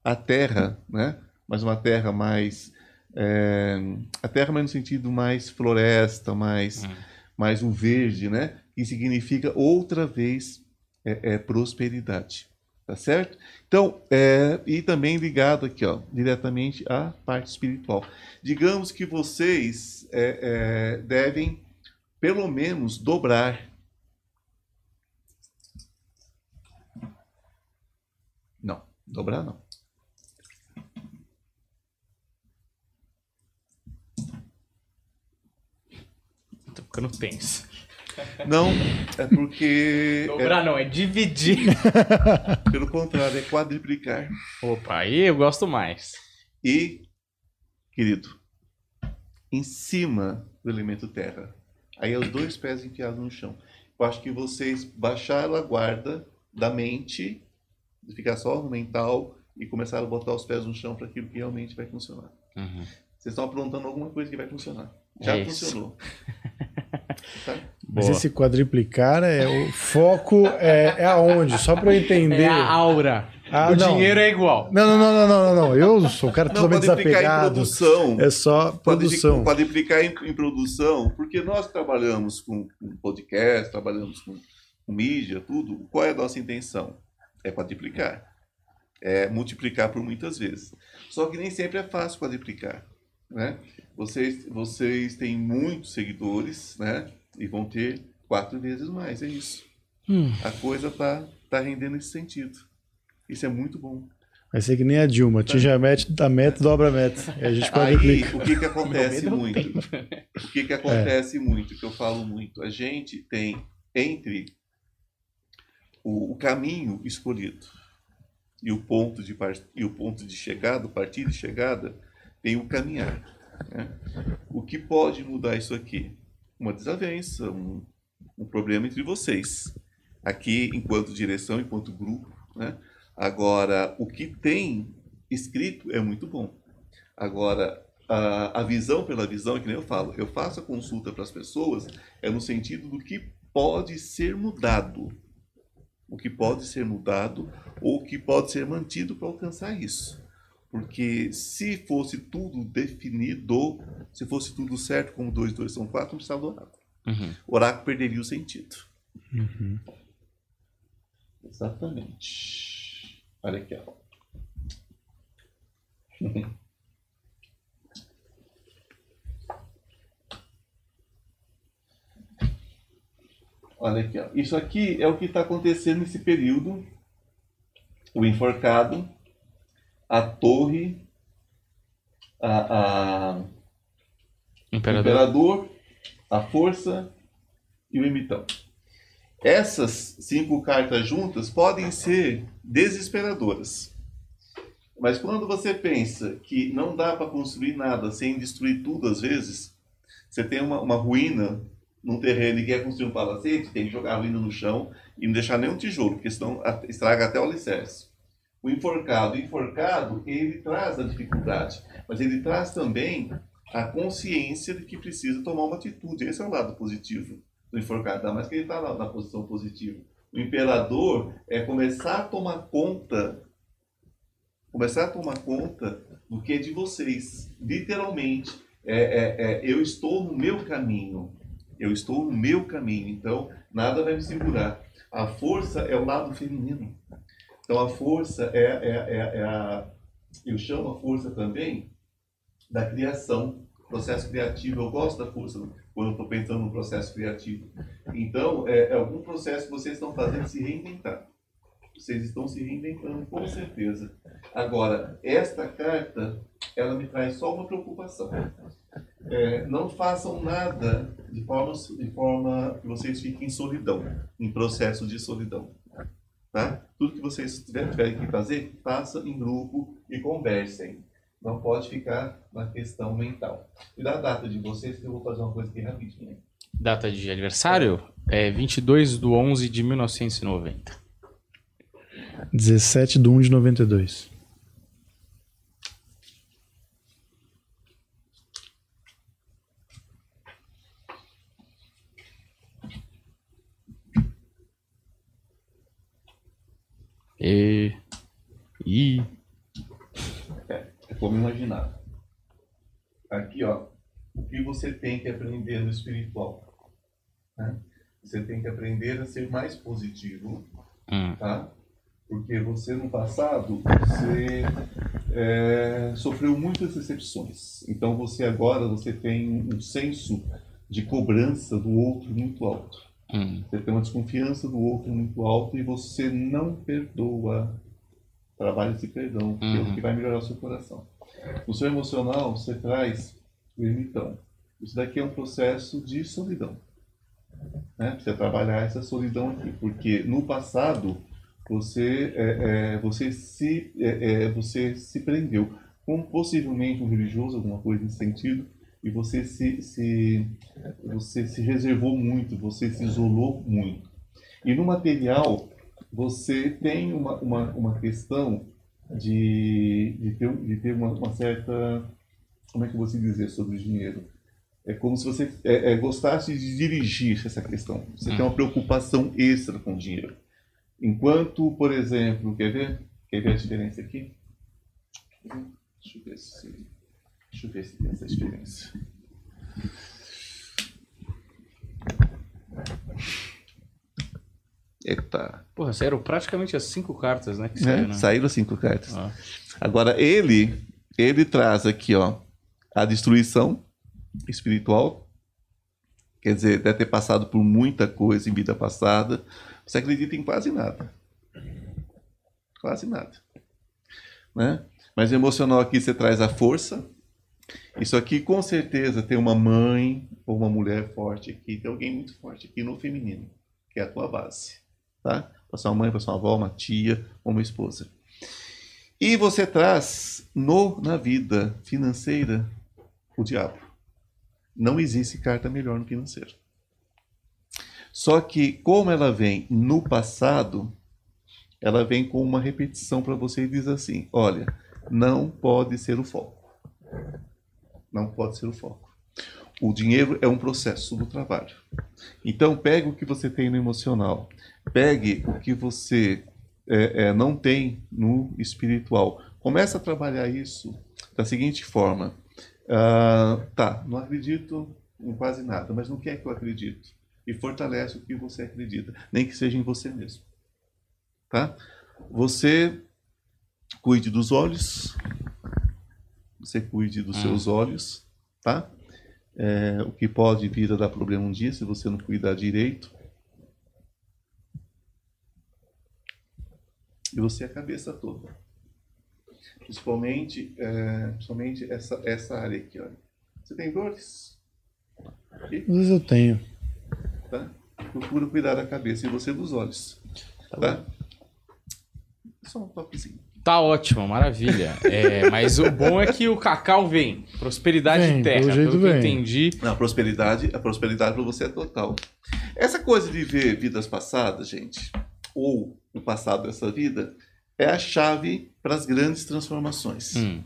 à terra, né? Mas uma terra mais é, a terra mais no sentido mais floresta, mais, Hum. mais um verde, né? Que significa outra vez é, é, prosperidade, tá certo? Então, é, e também ligado aqui, ó, diretamente à parte espiritual. Digamos que vocês é, é, devem, pelo menos, dobrar. Não, dobrar não. Tô ficando tenso. Não, é porque. Dobrar não, é dividir. é, pelo contrário, é quadriplicar. Opa, aí eu gosto mais. E, querido, em cima do elemento terra. Aí é os dois pés enfiados no chão. Eu acho que vocês baixaram a guarda da mente, de ficar só no mental, e começaram a botar os pés no chão para aquilo que realmente vai funcionar. Uhum. Vocês estão aprontando alguma coisa que vai funcionar. Já É funcionou. Mas esse quadriplicar é o foco é, é aonde? Só para eu entender. É a aura. Ah, o não. dinheiro é igual. Não, não, não, não, não, não, não. Eu sou um cara Não, totalmente quadriplicar em desapegado. produção. É só produção. Quadriplicar em, em produção, porque nós trabalhamos com, com podcast, trabalhamos com, com mídia, tudo. Qual é a nossa intenção? É quadriplicar. É multiplicar por muitas vezes. Só que nem sempre é fácil quadriplicar. Né? Vocês, vocês têm muitos seguidores, né? E vão ter quatro vezes mais, é isso. Hum. A coisa tá, tá rendendo nesse sentido. Isso é muito bom. Vai ser que nem a Dilma. Atinge a meta, a meta, dobra a meta. E a gente Aí, quadriplica. o que que acontece muito? tempo. O que que acontece muito, que eu falo muito? A gente tem entre o, o caminho escolhido e o ponto de par- e o ponto de chegada, o partido de chegada, tem o caminhar. né? O que pode mudar isso aqui? Uma desavença, um, um problema entre vocês. Aqui, enquanto direção, enquanto grupo, né? Agora, o que tem escrito é muito bom. Agora, a, a visão pela visão, é que nem eu falo, eu faço a consulta para as pessoas, é no sentido do que pode ser mudado. O que pode ser mudado ou o que pode ser mantido para alcançar isso. Porque se fosse tudo definido, se fosse tudo certo, como 2, 2 são 4, não precisava do oráculo. Uhum. O oráculo perderia o sentido. Uhum. Exatamente. Olha aqui, ó. Olha aqui, ó. Isso aqui é o que está acontecendo nesse período. O enforcado, a torre, a, a o Imperador. imperador, a força e o emitão. Essas cinco cartas juntas podem ser desesperadoras. Mas quando você pensa que não dá para construir nada sem destruir tudo às vezes, você tem uma, uma ruína num terreno e quer construir um palacete, tem que jogar a ruína no chão e não deixar nenhum tijolo, porque senão estraga até o alicerce. O enforcado, o enforcado, ele traz a dificuldade, mas ele traz também a consciência de que precisa tomar uma atitude. Esse é o lado positivo do enforcado, ainda mais que ele está lá na posição positiva. O imperador é começar a tomar conta, começar a tomar conta do que é de vocês, literalmente. É, é, é, eu estou no meu caminho. Eu estou no meu caminho, então nada vai me segurar. A força é o lado feminino. Então a força é, é, é, é a. Eu chamo a força também da criação, processo criativo. Eu gosto da força quando estou pensando no processo criativo. Então, é, é algum processo que vocês estão fazendo se reinventar. Vocês estão se reinventando, com certeza. Agora, esta carta, ela me traz só uma preocupação. É, não façam nada de forma, de forma que vocês fiquem em solidão, em processo de solidão. Tá? Tudo que vocês tiverem que fazer, faça em grupo e conversem. Não pode ficar na questão mental. E da data de vocês, que eu vou fazer uma coisa aqui rapidinho. Data de aniversário? É 22 de 11 de 1990. 17 de 1 de 92. E. E. É, é como imaginar. Aqui, ó, o que você tem que aprender no espiritual. Né? Você tem que aprender a ser mais positivo, Hum. tá? Porque você no passado você é, sofreu muitas decepções. Então você agora você tem um senso de cobrança do outro muito alto. Hum. Você tem uma desconfiança do outro muito alto e você não perdoa. Trabalhe esse perdão, que é o Uhum. que vai melhorar o seu coração. No seu emocional, você traz o ermitão. Isso daqui é um processo de solidão. Né? Você trabalhar essa solidão aqui, porque no passado você, é, é, você, se, é, é, você se prendeu com possivelmente um religioso, alguma coisa nesse sentido, e você se, se, você se reservou muito, você se isolou muito. E no material, você tem uma, uma, uma questão de, de ter, de ter uma, uma certa. Como é que eu vou dizer sobre o dinheiro? É como se você é, é, gostasse de dirigir essa questão. Você tem uma preocupação extra com o dinheiro. Enquanto, por exemplo, quer ver? Quer ver a diferença aqui? Deixa eu ver se, deixa eu ver se tem essa diferença. Eita. Porra, saíram praticamente as cinco cartas, né? Que Né? saíram? Saíram cinco cartas. Ah. Agora, ele, ele traz aqui, ó, a destruição espiritual. Quer dizer, deve ter passado por muita coisa em vida passada. Você acredita em quase nada. Quase nada. Né? Mas emocional aqui você traz a força. Isso aqui com certeza tem uma mãe ou uma mulher forte aqui. Tem alguém muito forte aqui no feminino, que é a tua base. Tá? Para sua mãe, para sua avó, uma tia uma esposa. E você traz no na vida financeira o diabo. Não existe carta melhor no financeiro. Só que como ela vem no passado, ela vem com uma repetição para você e diz assim: olha, não pode ser o foco. Não pode ser o foco. O dinheiro é um processo do trabalho. Então pegue o que você tem no emocional, pegue o que você é, é, não tem no espiritual. Começa a trabalhar isso da seguinte forma: ah, tá, não acredito em quase nada, mas no que é que eu acredito? E fortalece o que você acredita, nem que seja em você mesmo. Tá? Você cuide dos olhos, você cuide dos Hum. seus olhos, tá? É, o que pode vir a dar problema um dia se você não cuidar direito. E você a cabeça toda. Principalmente, é, principalmente essa, essa área aqui, olha. Você tem dores? Às vezes eu tenho. Tá? Procura cuidar da cabeça e você dos olhos. Tá? Só um toquezinho. Tá ótimo, maravilha. É, mas o bom é que o cacau vem. Prosperidade Vem, terra. pelo jeito Pelo que eu vem. entendi. Não, a prosperidade, a prosperidade para você é total. Essa coisa de ver vidas passadas, gente, ou o passado dessa vida, é a chave para as grandes transformações. Hum.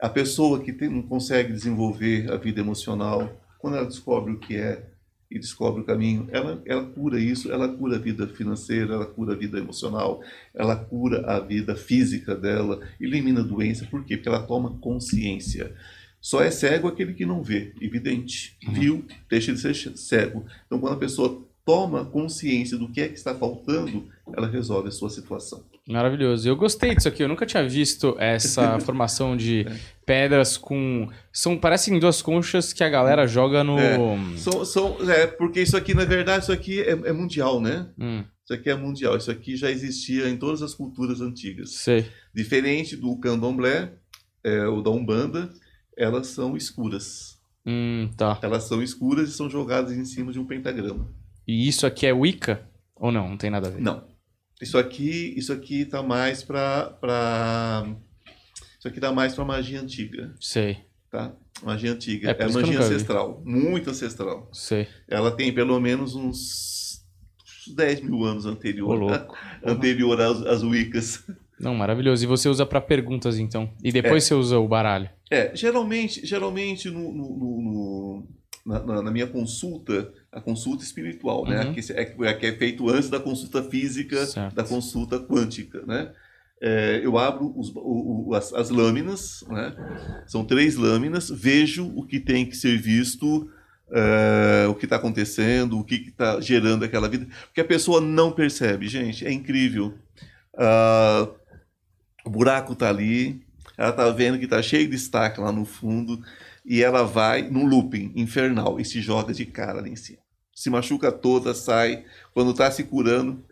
A pessoa que tem- não consegue desenvolver a vida emocional, quando ela descobre o que é e descobre o caminho, ela, ela cura isso, ela cura a vida financeira, ela cura a vida emocional, ela cura a vida física dela, elimina a doença. Por quê? Porque ela toma consciência. Só é cego aquele que não vê, evidente. Uhum. Viu, deixa de ser cego. Então, quando a pessoa toma consciência do que é que está faltando, ela resolve a sua situação. Maravilhoso. Eu gostei disso aqui. Eu nunca tinha visto essa formação de É. pedras com. São, parecem duas conchas que a galera joga no. São, são, é, porque isso aqui, na verdade, isso aqui é, é mundial, né? Hum, Isso aqui é mundial. Isso aqui já existia em todas as culturas antigas. sei. Diferente do candomblé, é, ou da umbanda, elas são escuras. Hum, tá. Elas são escuras e são jogadas em cima de um pentagrama. E isso aqui é Wicca? Ou não? Não tem nada a ver. Não. Isso aqui, isso aqui tá mais para para Isso aqui dá mais para magia antiga, Sei, tá? Magia antiga. É, É, magia nunca vi. ancestral, muito ancestral. sei. Ela tem pelo menos uns 10 mil anos Ô, anterior, louco. anterior às, às Wiccas. Não, maravilhoso. E você usa pra perguntas, então. E depois você usa o baralho. É, geralmente, geralmente no- no- no- na, na- na minha consulta, a consulta espiritual, né? Uhum. A que, é, a que é feito antes da consulta física, Certo. da consulta quântica, né? É, eu abro os- o- o- as, as lâminas, né? São três lâminas, vejo o que tem que ser visto, é, o que está acontecendo, o que está gerando aquela vida, porque a pessoa não percebe, gente, é incrível. Ah, o buraco está ali, ela está vendo que está cheio de estaca lá no fundo, e ela vai num looping infernal e se joga de cara ali em cima. Se machuca toda, sai. Quando está se curando,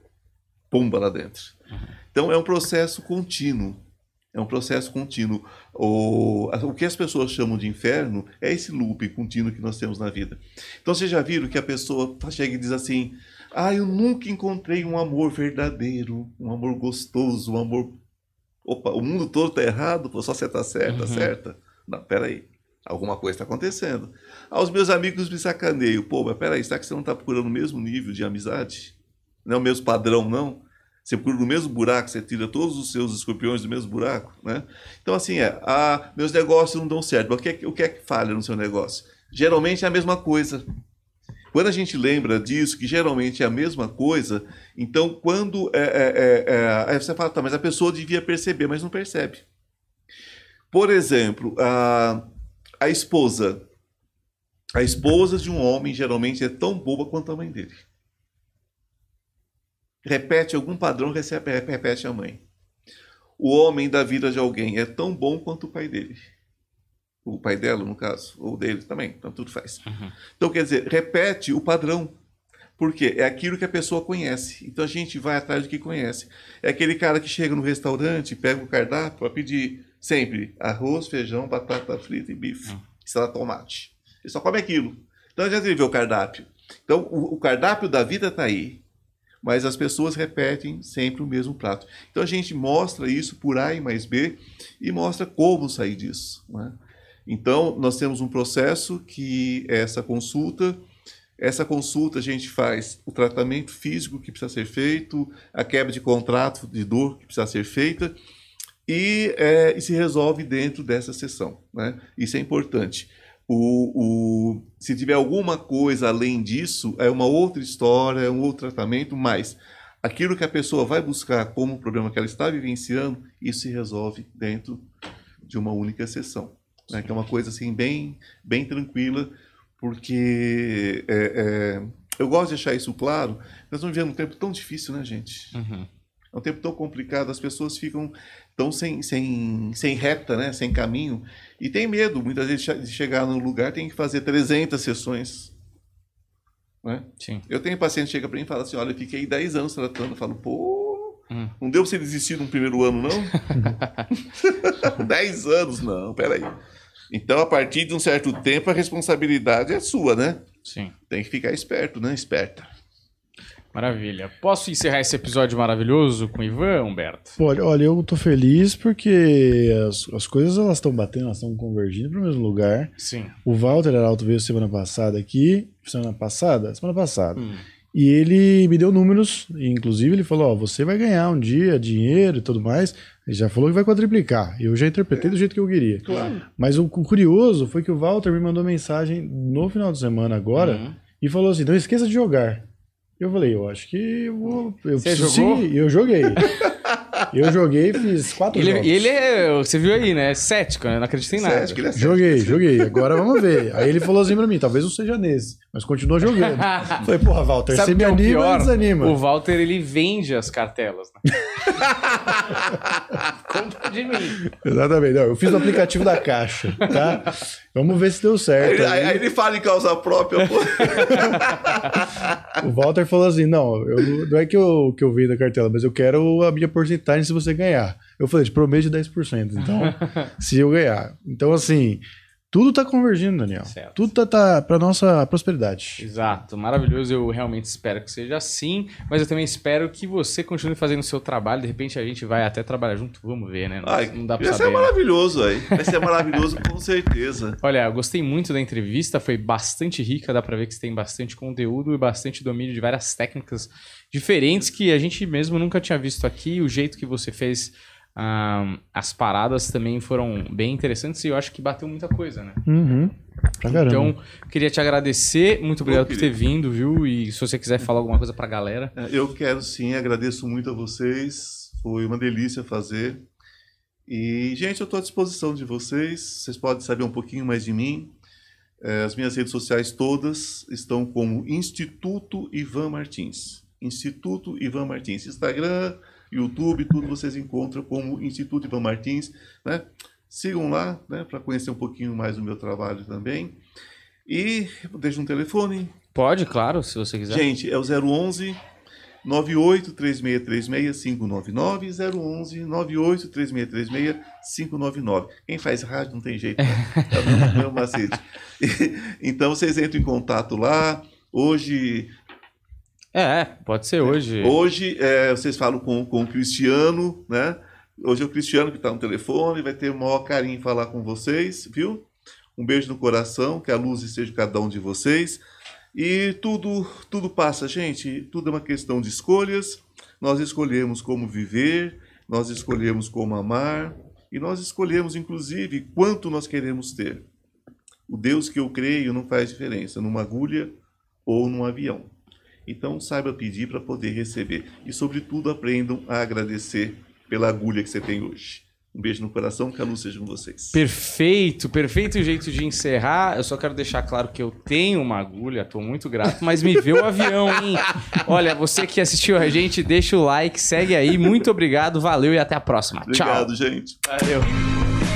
pumba lá dentro. Então é um processo contínuo. É um processo contínuo. O, o que as pessoas chamam de inferno é esse looping contínuo que nós temos na vida. Então vocês já viram que a pessoa chega e diz assim: Ah, eu nunca encontrei um amor verdadeiro, um amor gostoso, um amor. Opa, o mundo todo está errado, só você está certa, Uhum. certa. Não, peraí. Alguma coisa está acontecendo. Aos meus amigos me sacaneiam. Pô, mas peraí, será que você não está procurando o mesmo nível de amizade? Não é o mesmo padrão, não? Você procura no mesmo buraco, você tira todos os seus escorpiões do mesmo buraco, né? Então, assim, é, ah, meus negócios não dão certo. O que, é, o que é que falha no seu negócio? Geralmente é a mesma coisa. Quando a gente lembra disso, que geralmente é a mesma coisa, então quando é, é, é, é, você fala, tá, mas a pessoa devia perceber, mas não percebe. Por exemplo, a, a esposa. A esposa de um homem geralmente é tão boba quanto a mãe dele. Repete algum padrão, recebe, repete a mãe. O homem da vida de alguém é tão bom quanto o pai dele. O pai dela, no caso, ou dele também, então tudo faz. Uhum. Então, quer dizer, repete o padrão. Por quê? É aquilo que a pessoa conhece. Então a gente vai atrás do que conhece. É aquele cara que chega no restaurante, pega o cardápio para pedir sempre arroz, feijão, batata frita e bife. Hum. Salada tomate. Ele só come aquilo. Então já vê o cardápio. Então o, o cardápio da vida está aí. Mas as pessoas repetem sempre o mesmo prato. Então a gente mostra isso por A e mais B e mostra como sair disso. não é? Então nós temos um processo que é essa consulta. Essa consulta a gente faz o tratamento físico que precisa ser feito, a quebra de contrato de dor que precisa ser feita e, é, e se resolve dentro dessa sessão. Né? Isso é importante. O, o, se tiver alguma coisa além disso, é uma outra história, é um outro tratamento, mas aquilo que a pessoa vai buscar como problema que ela está vivenciando, isso se resolve dentro de uma única sessão. Né? Que é uma coisa assim bem, bem tranquila, porque é, é, eu gosto de deixar isso claro. Nós estamos vivendo um tempo tão difícil, né, gente? Uhum. É um tempo tão complicado, as pessoas ficam tão sem, sem, sem reta, né? sem caminho, e tem medo, muitas vezes, de chegar num lugar tem que fazer 300 sessões. Né? Sim. Eu tenho paciente que chega para mim e fala assim, olha, eu fiquei 10 anos tratando, eu falo, pô, Hum. não deu pra você desistir no primeiro ano, não? 10 anos, não, peraí. Então, a partir de um certo tempo, a responsabilidade é sua, né? Sim. Tem que ficar esperto, né? Esperta. Maravilha. Posso encerrar esse episódio maravilhoso com o Ivan, Humberto? Olha, olha, eu tô feliz porque as, as coisas elas estão batendo, elas estão convergindo para o mesmo lugar. Sim. O Walter Arauto veio semana passada aqui, semana passada, semana passada, Hum. e ele me deu números, e inclusive ele falou, ó, você vai ganhar um dia dinheiro e tudo mais, ele já falou que vai quadriplicar, eu já interpretei do jeito que eu queria. Claro. Mas o, o curioso foi que o Walter me mandou mensagem no final de semana agora, Uhum. e falou assim, não esqueça de jogar. Eu falei, eu acho que eu vou. Eu Você preciso jogou? seguir. Eu joguei. Eu joguei e fiz quatro Ele, jogos. e ele é, você viu aí, né? Cético, né? Não acredita em nada. Cético, ele é cético. Joguei, joguei. Agora vamos ver. Aí ele falou assim pra mim, talvez não seja nesse, mas continua jogando. Falei, porra, Walter, Sabe você me é anima pior? ou desanima? O Walter, ele vende as cartelas. Né? Compra de mim. Exatamente. Não, eu fiz o aplicativo da caixa, tá? Vamos ver se deu Aí, certo. ele- aí- aí ele fala em causa própria, pô. O Walter falou assim: não, eu, não é que eu, que eu vendo a cartela, mas eu quero a minha porcentagem se você ganhar. Eu falei, te prometo de 10%. Então, se eu ganhar. Então, assim, tudo tá convergindo, Daniel. Certo. Tudo tá, tá pra nossa prosperidade. Exato, maravilhoso. Eu realmente espero que seja assim, mas eu também espero que você continue fazendo o seu trabalho. De repente a gente vai até trabalhar junto, vamos ver, né? Não, Ai, não dá pra vai ser saber. maravilhoso aí. Vai ser maravilhoso com certeza. Olha, eu gostei muito da entrevista, foi bastante rica, dá pra ver que você tem bastante conteúdo e bastante domínio de várias técnicas diferentes que a gente mesmo nunca tinha visto aqui. O jeito que você fez ah, as paradas também foram bem interessantes e eu acho que bateu muita coisa, né? Uhum. Pra caramba. Então, queria te agradecer, muito obrigado por ter vindo, viu? E se você quiser falar alguma coisa pra galera. É, Eu quero sim, agradeço muito a vocês. Foi uma delícia fazer. E, gente, eu estou à disposição de vocês. Vocês podem saber um pouquinho mais de mim. É, As minhas redes sociais todas estão como Instituto Ivan Martins. Instituto Ivan Martins. Instagram, YouTube, tudo vocês encontram como Instituto Ivan Martins. Né? Sigam lá né, para conhecer um pouquinho mais do meu trabalho também. E deixa um telefone, Pode, claro, se você quiser. Gente, é o 011 983636599 011 983636599. Quem faz rádio não tem jeito, né? é o meu macete. Então vocês entram em contato lá. Hoje, É, pode ser hoje. hoje é, vocês falam com, com o Cristiano, né? Hoje é o Cristiano que está no telefone, vai ter o maior carinho em falar com vocês, viu? Um beijo no coração, que a luz esteja em cada um de vocês. E tudo, tudo passa, gente. Tudo é uma questão de escolhas. Nós escolhemos como viver, nós escolhemos como amar e nós escolhemos, inclusive, quanto nós queremos ter. O Deus que eu creio não faz diferença numa agulha ou num avião. Então saiba pedir para poder receber e, sobretudo, aprendam a agradecer pela agulha que você tem hoje. Um beijo no coração, que a luz seja com vocês. Perfeito, perfeito jeito de encerrar. Eu só quero deixar claro que eu tenho uma agulha, tô muito grato, mas me vê o avião, hein? Olha, você que assistiu a gente, deixa o like, segue aí. Muito obrigado, valeu e até a próxima. Obrigado, Tchau. gente. Valeu.